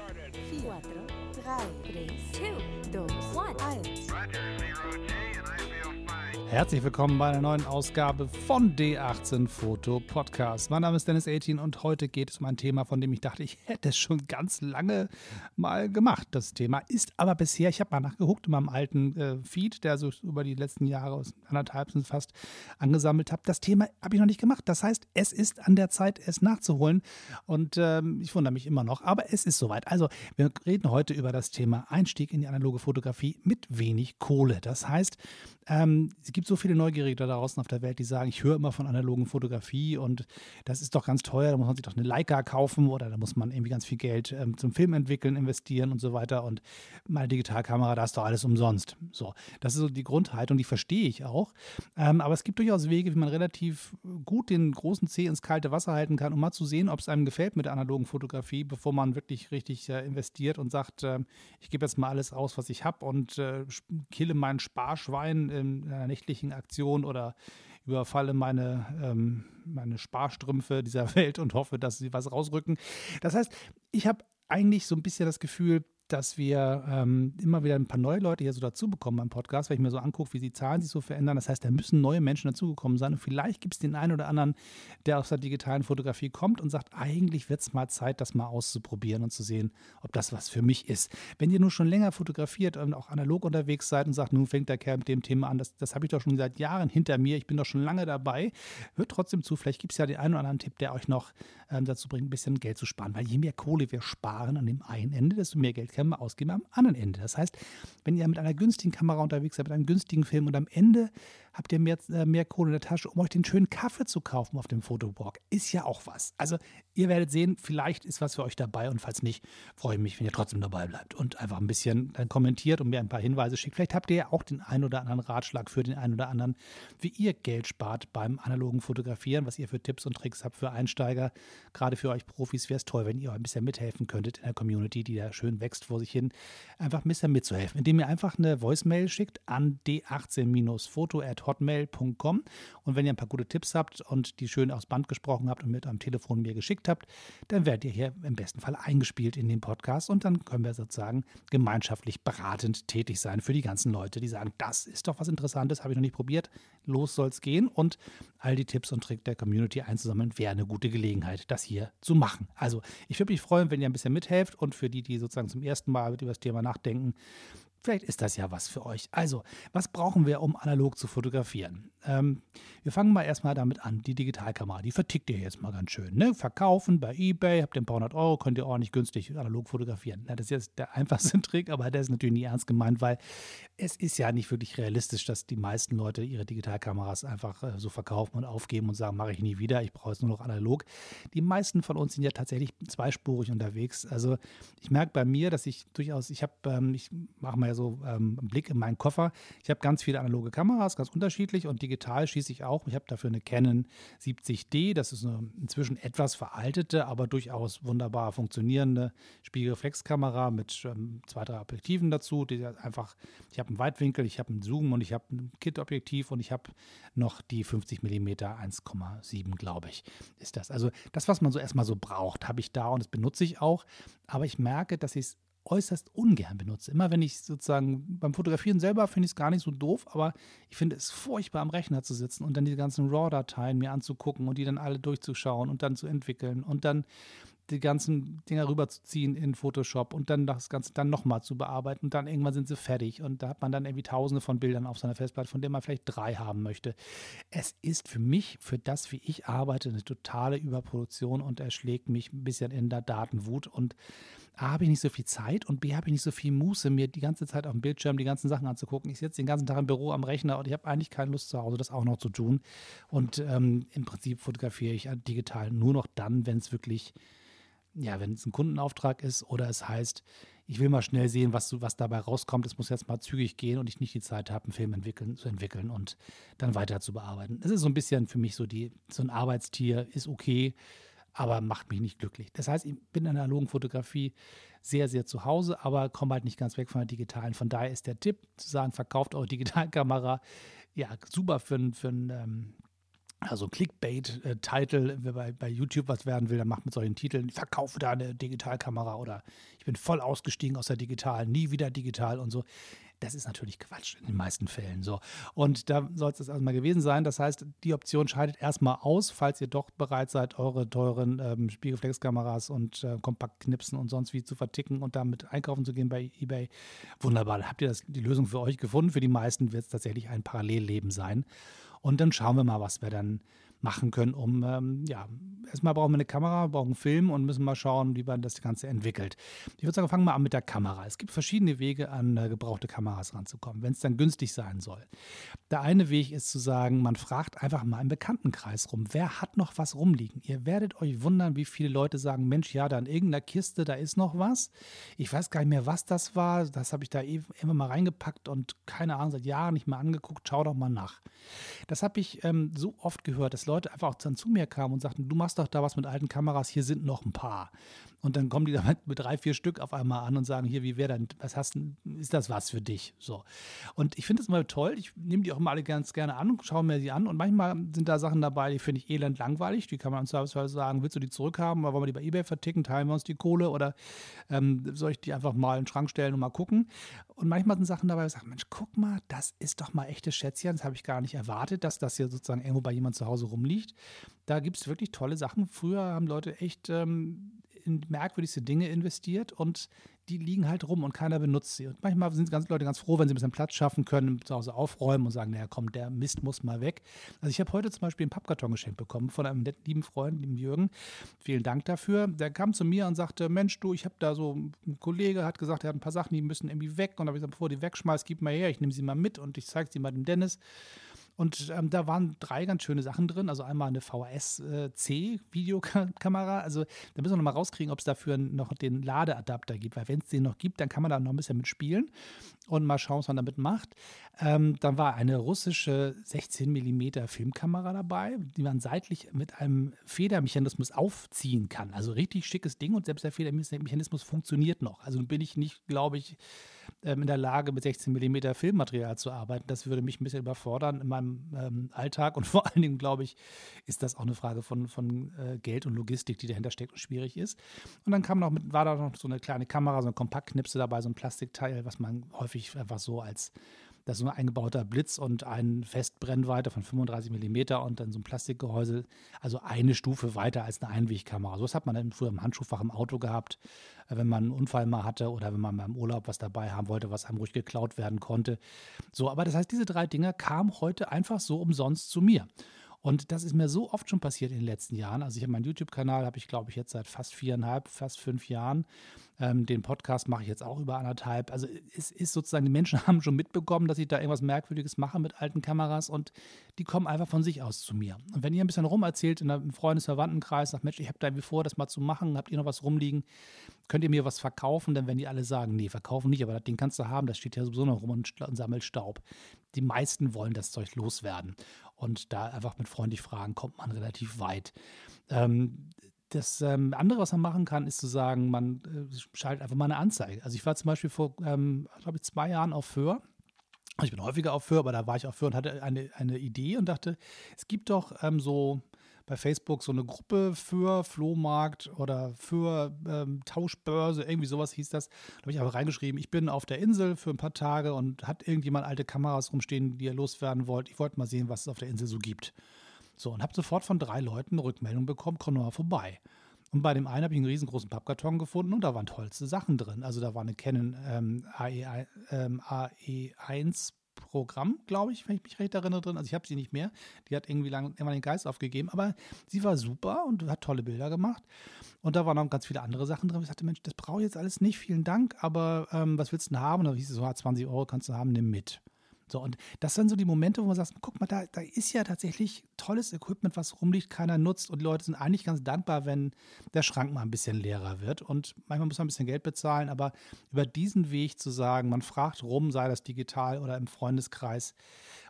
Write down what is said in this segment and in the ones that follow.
4, 3, 2, 1. Herzlich willkommen bei einer neuen Ausgabe von D18 Foto Podcast. Mein Name ist Dennis 18 und heute geht es um ein Thema, von dem ich dachte, ich hätte es schon ganz lange mal gemacht. Das Thema ist aber bisher, ich habe mal nachgeguckt in meinem alten äh, Feed, der so über die letzten Jahre, aus anderthalb sind fast, angesammelt habe. Das Thema habe ich noch nicht gemacht. Das heißt, es ist an der Zeit, es nachzuholen und ähm, ich wundere mich immer noch, aber es ist soweit. Also, wir reden heute über das Thema Einstieg in die analoge Fotografie mit wenig Kohle. Das heißt, ähm, es gibt so viele Neugierige da draußen auf der Welt, die sagen, ich höre immer von analogen Fotografie und das ist doch ganz teuer, da muss man sich doch eine Leica kaufen oder da muss man irgendwie ganz viel Geld ähm, zum Film entwickeln, investieren und so weiter und meine Digitalkamera, da ist doch alles umsonst. So, das ist so die Grundhaltung, die verstehe ich auch. Ähm, aber es gibt durchaus Wege, wie man relativ gut den großen Zeh ins kalte Wasser halten kann, um mal zu sehen, ob es einem gefällt mit der analogen Fotografie, bevor man wirklich richtig äh, investiert und sagt, äh, ich gebe jetzt mal alles aus, was ich habe und äh, kille mein Sparschwein in einer nächtlichen Aktion oder überfalle meine, ähm, meine Sparstrümpfe dieser Welt und hoffe, dass sie was rausrücken. Das heißt, ich habe eigentlich so ein bisschen das Gefühl, dass wir ähm, immer wieder ein paar neue Leute hier so dazu bekommen beim Podcast, weil ich mir so angucke, wie die Zahlen sich so verändern. Das heißt, da müssen neue Menschen dazugekommen sein. Und vielleicht gibt es den einen oder anderen, der aus der digitalen Fotografie kommt und sagt, eigentlich wird es mal Zeit, das mal auszuprobieren und zu sehen, ob das was für mich ist. Wenn ihr nur schon länger fotografiert und auch analog unterwegs seid und sagt, nun fängt der Kerl mit dem Thema an, das, das habe ich doch schon seit Jahren hinter mir, ich bin doch schon lange dabei, hört trotzdem zu. Vielleicht gibt es ja den einen oder anderen Tipp, der euch noch ähm, dazu bringt, ein bisschen Geld zu sparen. Weil je mehr Kohle wir sparen an dem einen Ende, desto mehr Geld können wir ausgeben am anderen Ende. Das heißt, wenn ihr mit einer günstigen Kamera unterwegs seid, mit einem günstigen Film und am Ende habt ihr mehr, äh, mehr Kohle in der Tasche, um euch den schönen Kaffee zu kaufen auf dem Fotowalk, ist ja auch was. Also ihr werdet sehen, vielleicht ist was für euch dabei und falls nicht, freue ich mich, wenn ihr trotzdem dabei bleibt und einfach ein bisschen kommentiert und mir ein paar Hinweise schickt. Vielleicht habt ihr ja auch den einen oder anderen Ratschlag für den einen oder anderen, wie ihr Geld spart beim analogen Fotografieren, was ihr für Tipps und Tricks habt für Einsteiger. Gerade für euch Profis wäre es toll, wenn ihr ein bisschen mithelfen könntet in der Community, die da schön wächst vor sich hin, einfach ein bisschen mitzuhelfen, indem ihr einfach eine Voicemail schickt an d18-foto.hotmail.com und wenn ihr ein paar gute Tipps habt und die schön aufs Band gesprochen habt und mit am Telefon mir geschickt habt, dann werdet ihr hier im besten Fall eingespielt in den Podcast und dann können wir sozusagen gemeinschaftlich beratend tätig sein für die ganzen Leute, die sagen, das ist doch was Interessantes, habe ich noch nicht probiert, los soll's gehen und all die Tipps und Tricks der Community einzusammeln, wäre eine gute Gelegenheit, das hier zu machen. Also ich würde mich freuen, wenn ihr ein bisschen mithelft und für die, die sozusagen zum ersten Mal über das Thema nachdenken, Vielleicht ist das ja was für euch. Also, was brauchen wir, um analog zu fotografieren? Ähm, wir fangen mal erstmal damit an. Die Digitalkamera, die vertickt ihr jetzt mal ganz schön. Ne? Verkaufen bei eBay, habt ihr ein paar hundert Euro, könnt ihr ordentlich günstig analog fotografieren. Na, das ist jetzt der einfachste Trick, aber der ist natürlich nie ernst gemeint, weil es ist ja nicht wirklich realistisch, dass die meisten Leute ihre Digitalkameras einfach äh, so verkaufen und aufgeben und sagen, mache ich nie wieder, ich brauche es nur noch analog. Die meisten von uns sind ja tatsächlich zweispurig unterwegs. Also ich merke bei mir, dass ich durchaus, ich habe, ähm, ich mache mal so ähm, einen Blick in meinen Koffer. Ich habe ganz viele analoge Kameras, ganz unterschiedlich und digital schieße ich auch. Ich habe dafür eine Canon 70D. Das ist eine inzwischen etwas veraltete, aber durchaus wunderbar funktionierende Spiegelreflexkamera mit ähm, zwei, drei Objektiven dazu. Die einfach, ich habe einen Weitwinkel, ich habe einen Zoom und ich habe ein Kit-Objektiv und ich habe noch die 50 mm 1,7, glaube ich, ist das. Also das, was man so erstmal so braucht, habe ich da und das benutze ich auch. Aber ich merke, dass ich es äußerst ungern benutze. Immer wenn ich sozusagen beim Fotografieren selber finde ich es gar nicht so doof, aber ich finde es furchtbar am Rechner zu sitzen und dann die ganzen RAW-Dateien mir anzugucken und die dann alle durchzuschauen und dann zu entwickeln und dann die ganzen Dinger rüberzuziehen in Photoshop und dann das Ganze dann nochmal zu bearbeiten und dann irgendwann sind sie fertig und da hat man dann irgendwie tausende von Bildern auf seiner Festplatte, von denen man vielleicht drei haben möchte. Es ist für mich, für das, wie ich arbeite, eine totale Überproduktion und erschlägt mich ein bisschen in der Datenwut und A, habe ich nicht so viel Zeit und B, habe ich nicht so viel Muße, mir die ganze Zeit auf dem Bildschirm die ganzen Sachen anzugucken. Ich sitze den ganzen Tag im Büro am Rechner und ich habe eigentlich keine Lust zu Hause, das auch noch zu tun. Und ähm, im Prinzip fotografiere ich digital nur noch dann, wenn es wirklich ja, wenn es ein Kundenauftrag ist oder es heißt, ich will mal schnell sehen, was, was dabei rauskommt, es muss jetzt mal zügig gehen und ich nicht die Zeit habe, einen Film entwickeln, zu entwickeln und dann weiter zu bearbeiten. Das ist so ein bisschen für mich so die, so ein Arbeitstier, ist okay, aber macht mich nicht glücklich. Das heißt, ich bin in der analogen Fotografie sehr, sehr zu Hause, aber komme halt nicht ganz weg von der digitalen. Von daher ist der Tipp zu sagen, verkauft eure Digitalkamera, ja, super für, für ein ähm, also Clickbait-Titel, wer bei, bei YouTube was werden will, dann macht mit solchen Titeln, ich verkaufe da eine Digitalkamera oder ich bin voll ausgestiegen aus der Digital, nie wieder digital und so. Das ist natürlich Quatsch in den meisten Fällen so. Und da soll es das erstmal gewesen sein. Das heißt, die Option scheidet erstmal aus, falls ihr doch bereit seid, eure teuren ähm, Spiegelreflexkameras und äh, Kompaktknipsen und sonst wie zu verticken und damit einkaufen zu gehen bei eBay. Wunderbar. Habt ihr das, die Lösung für euch gefunden? Für die meisten wird es tatsächlich ein Parallelleben sein. Und dann schauen wir mal, was wir dann machen können, um, ähm, ja, erstmal brauchen wir eine Kamera, brauchen einen Film und müssen mal schauen, wie man das Ganze entwickelt. Ich würde sagen, fangen wir an mit der Kamera. Es gibt verschiedene Wege, an äh, gebrauchte Kameras ranzukommen, wenn es dann günstig sein soll. Der eine Weg ist zu sagen, man fragt einfach mal im Bekanntenkreis rum, wer hat noch was rumliegen? Ihr werdet euch wundern, wie viele Leute sagen, Mensch, ja, da in irgendeiner Kiste, da ist noch was. Ich weiß gar nicht mehr, was das war. Das habe ich da immer mal reingepackt und keine Ahnung, seit Jahren nicht mehr angeguckt. Schau doch mal nach. Das habe ich ähm, so oft gehört, dass Leute einfach auch dann zu mir kamen und sagten, du machst doch da was mit alten Kameras, hier sind noch ein paar. Und dann kommen die damit mit drei, vier Stück auf einmal an und sagen, hier, wie wäre denn, was hast du, ist das was für dich? So. Und ich finde das immer toll. Ich nehme die auch immer alle ganz gerne an und schaue mir die an. Und manchmal sind da Sachen dabei, die finde ich elend langweilig. Die kann man im Zweifelsfall sagen, willst du die zurückhaben? Oder wollen wir die bei Ebay verticken? Teilen wir uns die Kohle? Oder ähm, soll ich die einfach mal in den Schrank stellen und mal gucken? Und manchmal sind Sachen dabei, wo ich sage, Mensch, guck mal, das ist doch mal echtes Schätzchen. Das habe ich gar nicht erwartet, dass das hier sozusagen irgendwo bei jemand zu Hause rumliegt. Da gibt es wirklich tolle Sachen. Früher haben Leute echt ähm, in merkwürdigste Dinge investiert und die liegen halt rum und keiner benutzt sie. Und manchmal sind ganz Leute ganz froh, wenn sie ein bisschen Platz schaffen können, zu Hause aufräumen und sagen, naja, komm, der Mist muss mal weg. Also ich habe heute zum Beispiel einen Pappkarton geschenkt bekommen von einem netten, lieben Freund, dem Jürgen. Vielen Dank dafür. Der kam zu mir und sagte, Mensch, du, ich habe da so, ein Kollege hat gesagt, er hat ein paar Sachen, die müssen irgendwie weg. Und da habe ich gesagt, bevor die wegschmeißt, gib mal her, ich nehme sie mal mit und ich zeige sie mal dem Dennis. Und ähm, da waren drei ganz schöne Sachen drin. Also einmal eine VHS-C-Videokamera. Äh, also da müssen wir noch mal rauskriegen, ob es dafür noch den Ladeadapter gibt. Weil wenn es den noch gibt, dann kann man da noch ein bisschen mitspielen und mal schauen, was man damit macht. Ähm, dann war eine russische 16 mm Filmkamera dabei, die man seitlich mit einem Federmechanismus aufziehen kann. Also richtig schickes Ding und selbst der Federmechanismus funktioniert noch. Also bin ich nicht, glaube ich, ähm, in der Lage, mit 16 mm Filmmaterial zu arbeiten. Das würde mich ein bisschen überfordern in meinem ähm, Alltag. Und vor allen Dingen, glaube ich, ist das auch eine Frage von, von äh, Geld und Logistik, die dahinter steckt und schwierig ist. Und dann kam noch mit, war da noch so eine kleine Kamera, so ein Kompaktknipse dabei, so ein Plastikteil, was man häufig einfach so als das ist so ein eingebauter Blitz und ein Festbrennweite von 35 mm und dann so ein Plastikgehäuse, also eine Stufe weiter als eine Einwegkamera. So was hat man dann früher im Handschuhfach im Auto gehabt, äh, wenn man einen Unfall mal hatte oder wenn man mal im Urlaub was dabei haben wollte, was einem ruhig geklaut werden konnte. So, aber das heißt, diese drei Dinger kamen heute einfach so umsonst zu mir. Und das ist mir so oft schon passiert in den letzten Jahren. Also ich habe meinen YouTube-Kanal, habe ich glaube ich jetzt seit fast viereinhalb, fast fünf Jahren. Ähm, den Podcast mache ich jetzt auch über anderthalb. Also es ist sozusagen, die Menschen haben schon mitbekommen, dass ich da irgendwas Merkwürdiges mache mit alten Kameras und die kommen einfach von sich aus zu mir. Und wenn ihr ein bisschen rumerzählt in einem Freundesverwandtenkreis, sagt, Mensch, ich habe da irgendwie vor, das mal zu machen, habt ihr noch was rumliegen, könnt ihr mir was verkaufen? Dann werden die alle sagen, nee, verkaufen nicht, aber das Ding kannst du haben, das steht ja sowieso noch rum und, und sammelt Staub. Die meisten wollen das Zeug loswerden. Und da einfach mit freundlich fragen, kommt man relativ weit. Ähm, das ähm, andere, was man machen kann, ist zu sagen, man äh, schaltet einfach mal eine Anzeige. Also ich war zum Beispiel vor, ähm, glaube ich, zwei Jahren auf Föhr. Ich bin häufiger auf Föhr, aber da war ich auf Föhr und hatte eine, eine Idee und dachte, es gibt doch ähm, so bei Facebook so eine Gruppe für Flohmarkt oder für ähm, Tauschbörse, irgendwie sowas hieß das. Da habe ich aber reingeschrieben, ich bin auf der Insel für ein paar Tage und hat irgendjemand alte Kameras rumstehen, die ihr loswerden wollt. Ich wollte mal sehen, was es auf der Insel so gibt. So, und habe sofort von drei Leuten eine Rückmeldung bekommen, komm mal vorbei. Und bei dem einen habe ich einen riesengroßen Pappkarton gefunden und da waren tollste Sachen drin. Also da war eine Canon ähm, AE, ähm, AE1 Programm, glaube ich, wenn ich mich recht erinnere drin. Also ich habe sie nicht mehr. Die hat irgendwie lang, immer den Geist aufgegeben. Aber sie war super und hat tolle Bilder gemacht. Und da waren noch ganz viele andere Sachen drin. Ich sagte, Mensch, das brauche ich jetzt alles nicht. Vielen Dank. Aber ähm, was willst du denn haben? Und da hieß es so, 20 Euro kannst du haben, nimm mit. So, und das sind so die Momente, wo man sagt, guck mal, da, da ist ja tatsächlich tolles Equipment, was rumliegt, keiner nutzt und die Leute sind eigentlich ganz dankbar, wenn der Schrank mal ein bisschen leerer wird. Und manchmal muss man ein bisschen Geld bezahlen, aber über diesen Weg zu sagen, man fragt rum, sei das digital oder im Freundeskreis,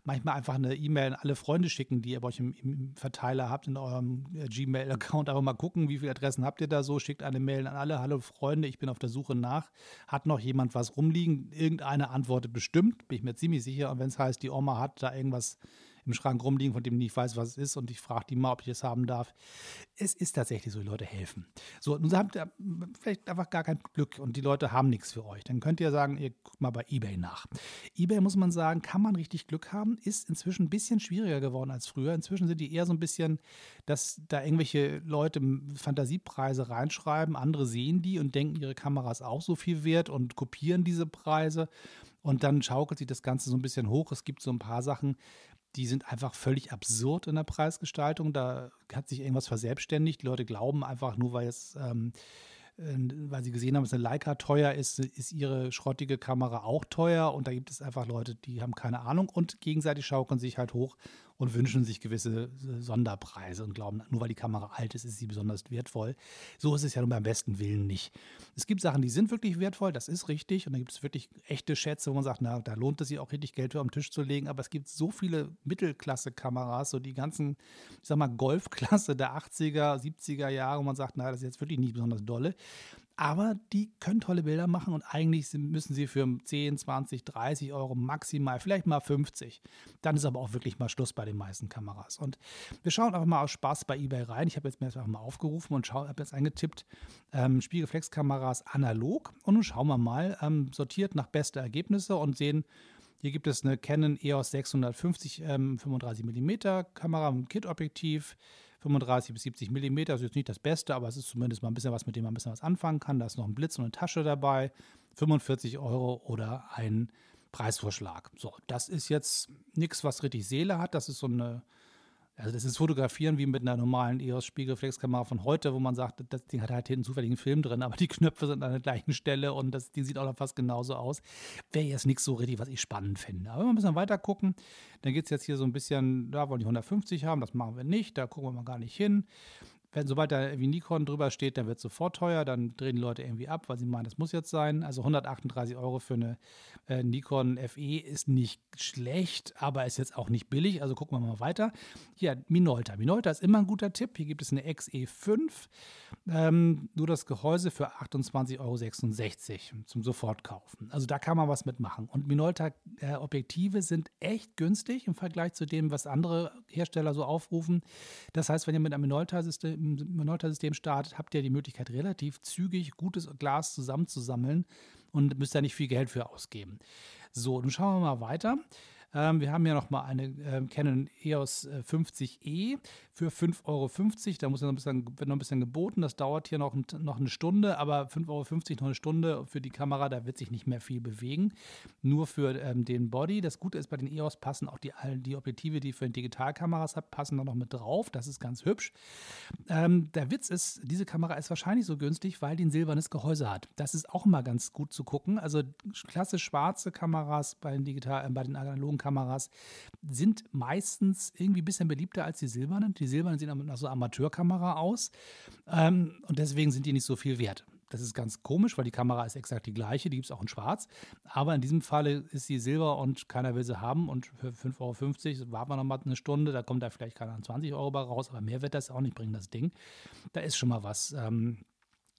manchmal einfach eine E-Mail an alle Freunde schicken, die ihr bei euch im, im Verteiler habt, in eurem äh, Gmail-Account. Aber mal gucken, wie viele Adressen habt ihr da so. Schickt eine Mail an alle. Hallo Freunde, ich bin auf der Suche nach. Hat noch jemand was rumliegen? Irgendeine antwortet bestimmt, bin ich mir ziemlich sicher. Und wenn es heißt, die Oma hat da irgendwas im Schrank rumliegen, von dem ich nicht weiß, was es ist und ich frage die mal, ob ich es haben darf. Es ist tatsächlich so, die Leute helfen. So, nun habt ihr vielleicht einfach gar kein Glück und die Leute haben nichts für euch. Dann könnt ihr sagen, ihr guckt mal bei eBay nach. eBay muss man sagen, kann man richtig Glück haben, ist inzwischen ein bisschen schwieriger geworden als früher. Inzwischen sind die eher so ein bisschen, dass da irgendwelche Leute Fantasiepreise reinschreiben, andere sehen die und denken, ihre Kamera ist auch so viel wert und kopieren diese Preise. Und dann schaukelt sich das Ganze so ein bisschen hoch. Es gibt so ein paar Sachen, die sind einfach völlig absurd in der Preisgestaltung. Da hat sich irgendwas verselbstständigt. Die Leute glauben einfach nur, weil es ähm, äh, weil sie gesehen haben, dass eine Leica teuer ist, ist ihre schrottige Kamera auch teuer. Und da gibt es einfach Leute, die haben keine Ahnung und gegenseitig schaukeln sich halt hoch und wünschen sich gewisse äh, Sonderpreise und glauben, nur weil die Kamera alt ist, ist sie besonders wertvoll. So ist es ja nun beim besten Willen nicht. Es gibt Sachen, die sind wirklich wertvoll, das ist richtig. Und dann gibt es wirklich echte Schätze, wo man sagt, na, da lohnt es sich auch richtig Geld für am Tisch zu legen. Aber es gibt so viele Mittelklasse-Kameras, so die ganzen, ich sag mal, Golfklasse der 80er, 70er Jahre, wo man sagt, na, das ist jetzt wirklich nicht besonders dolle aber die können tolle Bilder machen und eigentlich müssen sie für 10, 20, 30 Euro maximal, vielleicht mal 50. Dann ist aber auch wirklich mal Schluss bei den meisten Kameras. Und wir schauen einfach mal aus Spaß bei eBay rein. Ich habe jetzt mir das einfach mal aufgerufen und habe jetzt eingetippt, ähm, Spiegelreflexkameras analog. Und nun schauen wir mal, ähm, sortiert nach beste Ergebnisse und sehen, hier gibt es eine Canon EOS 650 ähm, 35 mm Kamera mit Kit-Objektiv, 35 bis 70 mm, also jetzt nicht das Beste, aber es ist zumindest mal ein bisschen was, mit dem man ein bisschen was anfangen kann. Da ist noch ein Blitz und eine Tasche dabei, 45 Euro oder ein Preisvorschlag. So, das ist jetzt nichts, was richtig Seele hat. Das ist so eine also das ist Fotografieren wie mit einer normalen EOS-Spiegelreflexkamera von heute, wo man sagt, das Ding hat halt hinten zufälligen Film drin, aber die Knöpfe sind an der gleichen Stelle und das Ding sieht auch noch fast genauso aus. Wäre jetzt nichts so richtig, was ich spannend finde. Aber wenn wir ein bisschen weiter gucken, dann geht es jetzt hier so ein bisschen, da wollen die 150 haben, das machen wir nicht, da gucken wir mal gar nicht hin. Wenn, sobald da irgendwie Nikon drüber steht, dann wird es sofort teuer, dann drehen die Leute irgendwie ab, weil sie meinen, das muss jetzt sein. Also 138 Euro für eine äh, Nikon FE ist nicht schlecht, aber ist jetzt auch nicht billig. Also gucken wir mal weiter. Hier, Minolta. Minolta ist immer ein guter Tipp. Hier gibt es eine XE5. Ähm, nur das Gehäuse für 28,66 Euro zum Sofortkaufen. Also da kann man was mitmachen. Und Minolta-Objektive äh, sind echt günstig im Vergleich zu dem, was andere Hersteller so aufrufen. Das heißt, wenn ihr mit einem Minolta-System Minolta-System startet, habt ihr die Möglichkeit, relativ zügig gutes Glas zusammenzusammeln und müsst da nicht viel Geld für ausgeben. So, nun schauen wir mal weiter. Ähm, wir haben ja noch mal eine äh, Canon EOS 50e für 5,50 Euro. Da muss ja noch ein bisschen, wird noch ein bisschen geboten. Das dauert hier noch, noch eine Stunde, aber 5,50 Euro noch eine Stunde für die Kamera, da wird sich nicht mehr viel bewegen. Nur für ähm, den Body. Das Gute ist, bei den EOS passen auch die, die Objektive, die für Digitalkameras habt, passen da noch mit drauf. Das ist ganz hübsch. Ähm, der Witz ist, diese Kamera ist wahrscheinlich so günstig, weil die ein silbernes Gehäuse hat. Das ist auch immer ganz gut zu gucken. Also klassisch schwarze Kameras bei den, digital, äh, bei den analogen Kameras sind meistens irgendwie ein bisschen beliebter als die silbernen. Die silbernen sehen nach so Amateurkamera aus ähm, und deswegen sind die nicht so viel wert. Das ist ganz komisch, weil die Kamera ist exakt die gleiche, die gibt es auch in schwarz. Aber in diesem Falle ist sie silber und keiner will sie haben. Und für 5,50 Euro warten wir noch mal eine Stunde, da kommt da vielleicht keine 20 Euro bei raus, aber mehr wird das auch nicht bringen, das Ding. Da ist schon mal was ähm,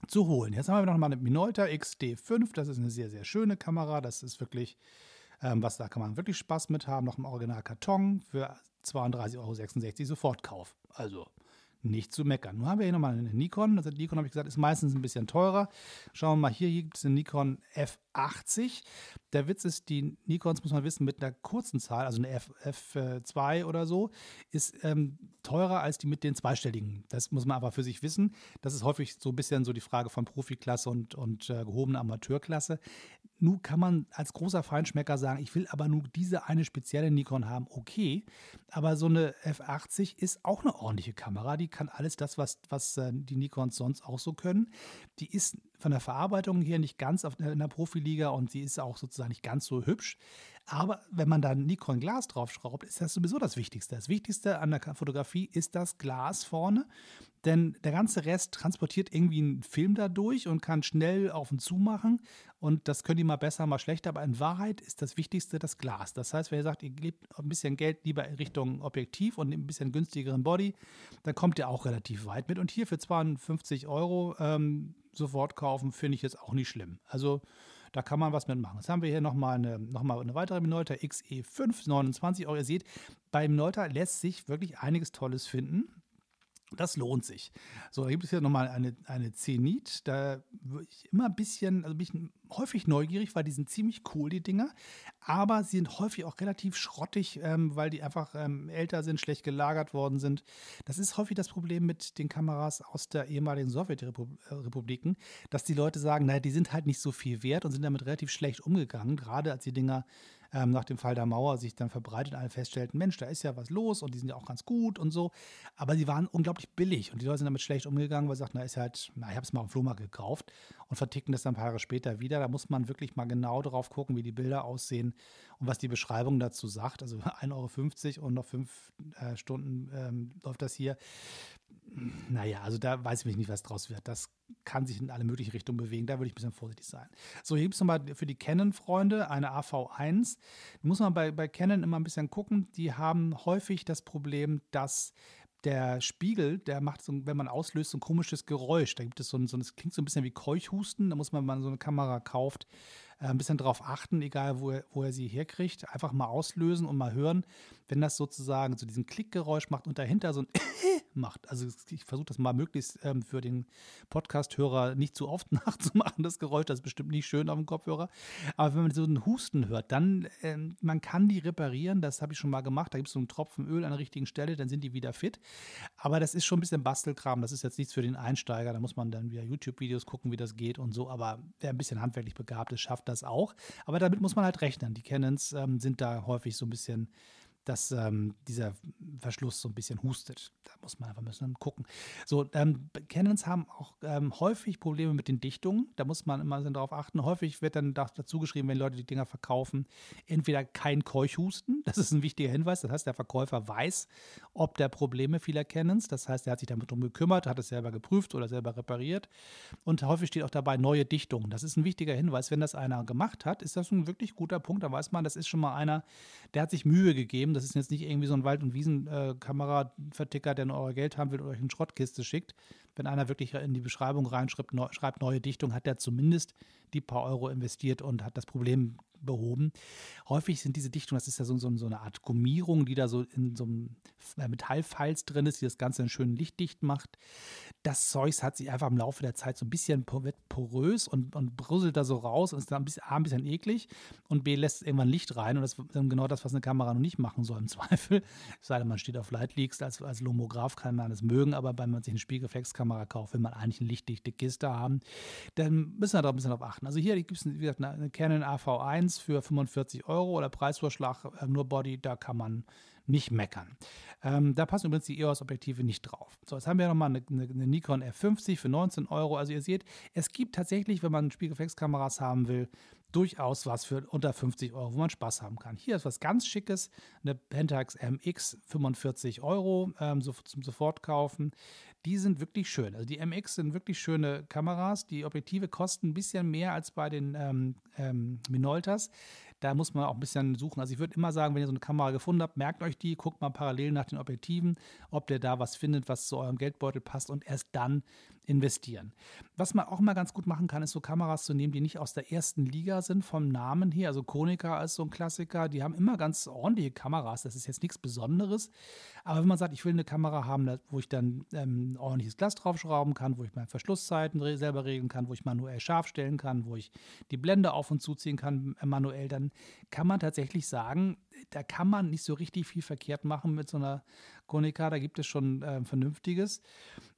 zu holen. Jetzt haben wir noch mal eine Minolta XD5, das ist eine sehr, sehr schöne Kamera. Das ist wirklich ähm, was da kann man wirklich Spaß mit haben. Noch im Original Karton für 32,66 Euro Sofortkauf. Also nicht zu meckern. Nun haben wir hier nochmal eine Nikon. Also Nikon, habe ich gesagt, ist meistens ein bisschen teurer. Schauen wir mal, hier gibt es eine Nikon F80. Der Witz ist, die Nikons, muss man wissen, mit einer kurzen Zahl, also eine F, F2 oder so, ist ähm, teurer als die mit den zweistelligen. Das muss man aber für sich wissen. Das ist häufig so ein bisschen so die Frage von Profiklasse und, und äh, gehobene Amateurklasse. Nun kann man als großer Feinschmecker sagen, ich will aber nur diese eine spezielle Nikon haben, okay. Aber so eine F80 ist auch eine ordentliche Kamera. Die kann alles das, was, was äh, die Nikons sonst auch so können. Die ist von der Verarbeitung her nicht ganz auf, in der Profiliga und sie ist auch sozusagen nicht ganz so hübsch. Aber wenn man da Nikon Glas draufschraubt, ist das sowieso das Wichtigste. Das Wichtigste an der Fotografie ist das Glas vorne, denn der ganze Rest transportiert irgendwie einen Film dadurch und kann schnell auf und zu machen. Und das könnt ihr mal besser, mal schlechter. Aber in Wahrheit ist das Wichtigste das Glas. Das heißt, wenn ihr sagt, ihr gebt ein bisschen Geld lieber in Richtung Objektiv und ein bisschen günstigeren Body, dann kommt ihr auch relativ weit mit. Und hier für 52 Euro ähm, sofort kaufen, finde ich jetzt auch nicht schlimm. Also Da kann man was mitmachen. Jetzt haben wir hier nochmal eine, noch eine weitere Minolta XE5, 29 Euro. Ihr seht, bei Minolta lässt sich wirklich einiges Tolles finden. Das lohnt sich. So, da gibt es hier nochmal eine, eine Zenit. Da würde ich immer ein bisschen, also bin ich häufig neugierig, weil die sind ziemlich cool, die Dinger. Aber sie sind häufig auch relativ schrottig, ähm, weil die einfach ähm, älter sind, schlecht gelagert worden sind. Das ist häufig das Problem mit den Kameras aus der ehemaligen Sowjetrepubliken, dass die Leute sagen, naja, die sind halt nicht so viel wert und sind damit relativ schlecht umgegangen, gerade als die Dinger ähm, nach dem Fall der Mauer sich dann verbreitet und alle feststellten, Mensch, da ist ja was los und die sind ja auch ganz gut und so. Aber sie waren unglaublich billig und die Leute sind damit schlecht umgegangen, weil sie sagten, na ist halt, na, ich habe es mal auf Flohmarkt gekauft und verticken das dann ein paar Jahre später wieder. Da muss man wirklich mal genau drauf gucken, wie die Bilder aussehen und was die Beschreibung dazu sagt. Also 1,50 Euro und noch fünf äh, Stunden ähm, läuft das hier. Naja, also da weiß ich nicht, was draus wird. Das kann sich in alle möglichen Richtungen bewegen. Da würde ich ein bisschen vorsichtig sein. So, hier gibt es nochmal für die Canon-Freunde eine AV1. Da muss man bei, bei Canon immer ein bisschen gucken. Die haben häufig das Problem, dass der Spiegel, der macht so, wenn man auslöst, so ein komisches Geräusch. Da gibt es so ein, so das klingt so ein bisschen wie Keuchhusten. Da muss man, wenn man so eine Kamera kauft, ein bisschen drauf achten, egal wo er, wo er sie herkriegt. Einfach mal auslösen und mal hören, wenn das sozusagen so diesen Klickgeräusch macht und dahinter so ein macht. Also ich versuche das mal möglichst ähm, für den Podcast-Hörer nicht zu oft nachzumachen, das Geräusch. Das ist bestimmt nicht schön auf dem Kopfhörer. Aber wenn man so einen Husten hört, dann, ähm, man kann die reparieren. Das habe ich schon mal gemacht. Da gibt es so einen Tropfen Öl an der richtigen Stelle, dann sind die wieder fit. Aber das ist schon ein bisschen Bastelkram. Das ist jetzt nichts für den Einsteiger. Da muss man dann wieder YouTube-Videos gucken, wie das geht und so. Aber wer ein bisschen handwerklich begabt ist, schafft das auch. Aber damit muss man halt rechnen. Die Canons ähm, sind da häufig so ein bisschen dass ähm, dieser Verschluss so ein bisschen hustet. Da muss man einfach müssen gucken. So, ähm, Canons haben auch ähm, häufig Probleme mit den Dichtungen. Da muss man immer darauf achten. Häufig wird dann dazu geschrieben, wenn Leute die Dinger verkaufen, entweder kein Keuchhusten. Das ist ein wichtiger Hinweis. Das heißt, der Verkäufer weiß, ob der Probleme vieler Canons. Das heißt, er hat sich damit drum gekümmert, hat es selber geprüft oder selber repariert. Und häufig steht auch dabei neue Dichtungen. Das ist ein wichtiger Hinweis. Wenn das einer gemacht hat, ist das ein wirklich guter Punkt. Da weiß man, das ist schon mal einer, der hat sich Mühe gegeben haben. Das ist jetzt nicht irgendwie so ein Wald- und Wiesenkameraverticker, der nur euer Geld haben will und euch eine Schrottkiste schickt. Wenn einer wirklich in die Beschreibung reinschreibt, neu, schreibt neue Dichtung, hat der zumindest die paar Euro investiert und hat das Problem behoben. Häufig sind diese Dichtungen, das ist ja so, so, so, eine Art Gummierung, die da so in so einem äh, Metallfalz drin ist, die das Ganze schön lichtdicht macht. Das Zeugs hat sich einfach im Laufe der Zeit so ein bisschen porös und, und brüsselt da so raus und ist dann ein bisschen, A, ein bisschen eklig und B, lässt irgendwann Licht rein und das ist genau das, was eine Kamera noch nicht machen soll im Zweifel. Es sei denn, man steht auf Lightleaks, als, als Lomograph kann man das mögen, aber wenn man sich eine Spiegelreflexkamera kauft, will man eigentlich eine lichtdichte Kiste haben, dann müssen wir da ein bisschen drauf achten. Also hier gibt es, wie gesagt, eine Canon AV1 für 45 Euro oder Preisvorschlag äh, nur Body, da kann man nicht meckern. Ähm, da passen übrigens die EOS-Objektive nicht drauf. So, jetzt haben wir nochmal eine, eine, eine Nikon F50 für 19 Euro. Also ihr seht, es gibt tatsächlich, wenn man Spiegelreflexkameras haben will, durchaus was für unter 50 Euro, wo man Spaß haben kann. Hier ist was ganz Schickes, eine Pentax MX 45 Euro ähm, so, zum Sofortkaufen. Die sind wirklich schön. Also die MX sind wirklich schöne Kameras. Die Objektive kosten ein bisschen mehr als bei den ähm, ähm, Minoltas. Da muss man auch ein bisschen suchen. Also ich würde immer sagen, wenn ihr so eine Kamera gefunden habt, merkt euch die, guckt mal parallel nach den Objektiven, ob der da was findet, was zu eurem Geldbeutel passt und erst dann investieren. Was man auch mal ganz gut machen kann, ist so Kameras zu nehmen, die nicht aus der ersten Liga sind vom Namen her. Also Konica ist so ein Klassiker. Die haben immer ganz ordentliche Kameras. Das ist jetzt nichts Besonderes. Aber wenn man sagt, ich will eine Kamera haben, wo ich dann ähm, ordentliches Glas draufschrauben kann, wo ich meine Verschlusszeiten selber regeln kann, wo ich manuell scharf stellen kann, wo ich die Blende auf und zuziehen kann äh, manuell, dann kann man tatsächlich sagen, da kann man nicht so richtig viel verkehrt machen mit so einer Konica. Da gibt es schon äh, Vernünftiges.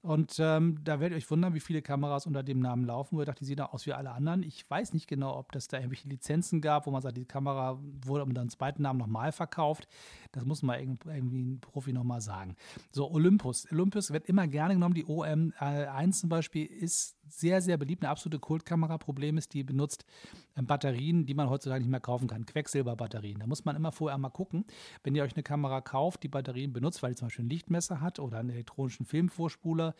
Und ähm, da werdet ihr euch wundern, wie viele Kameras unter dem Namen laufen. Wo ihr dachte, die sehen aus wie alle anderen. Ich weiß nicht genau, ob das da irgendwelche Lizenzen gab, wo man sagt, die Kamera wurde unter einem zweiten Namen nochmal verkauft. Das muss mal irgendwie ein Profi nochmal sagen. So, Olympus. Olympus wird immer gerne genommen. Die OM1 zum Beispiel ist sehr, sehr beliebt. Eine absolute Kultkamera. Problem ist, die benutzt ähm, Batterien, die man heutzutage nicht mehr kaufen kann. Quecksilberbatterien. Da muss man immer vorher mal gucken, wenn ihr euch eine Kamera kauft, die Batterien benutzt, weil die zum Beispiel ein Lichtmesser hat oder einen elektronischen Filmvorspuler,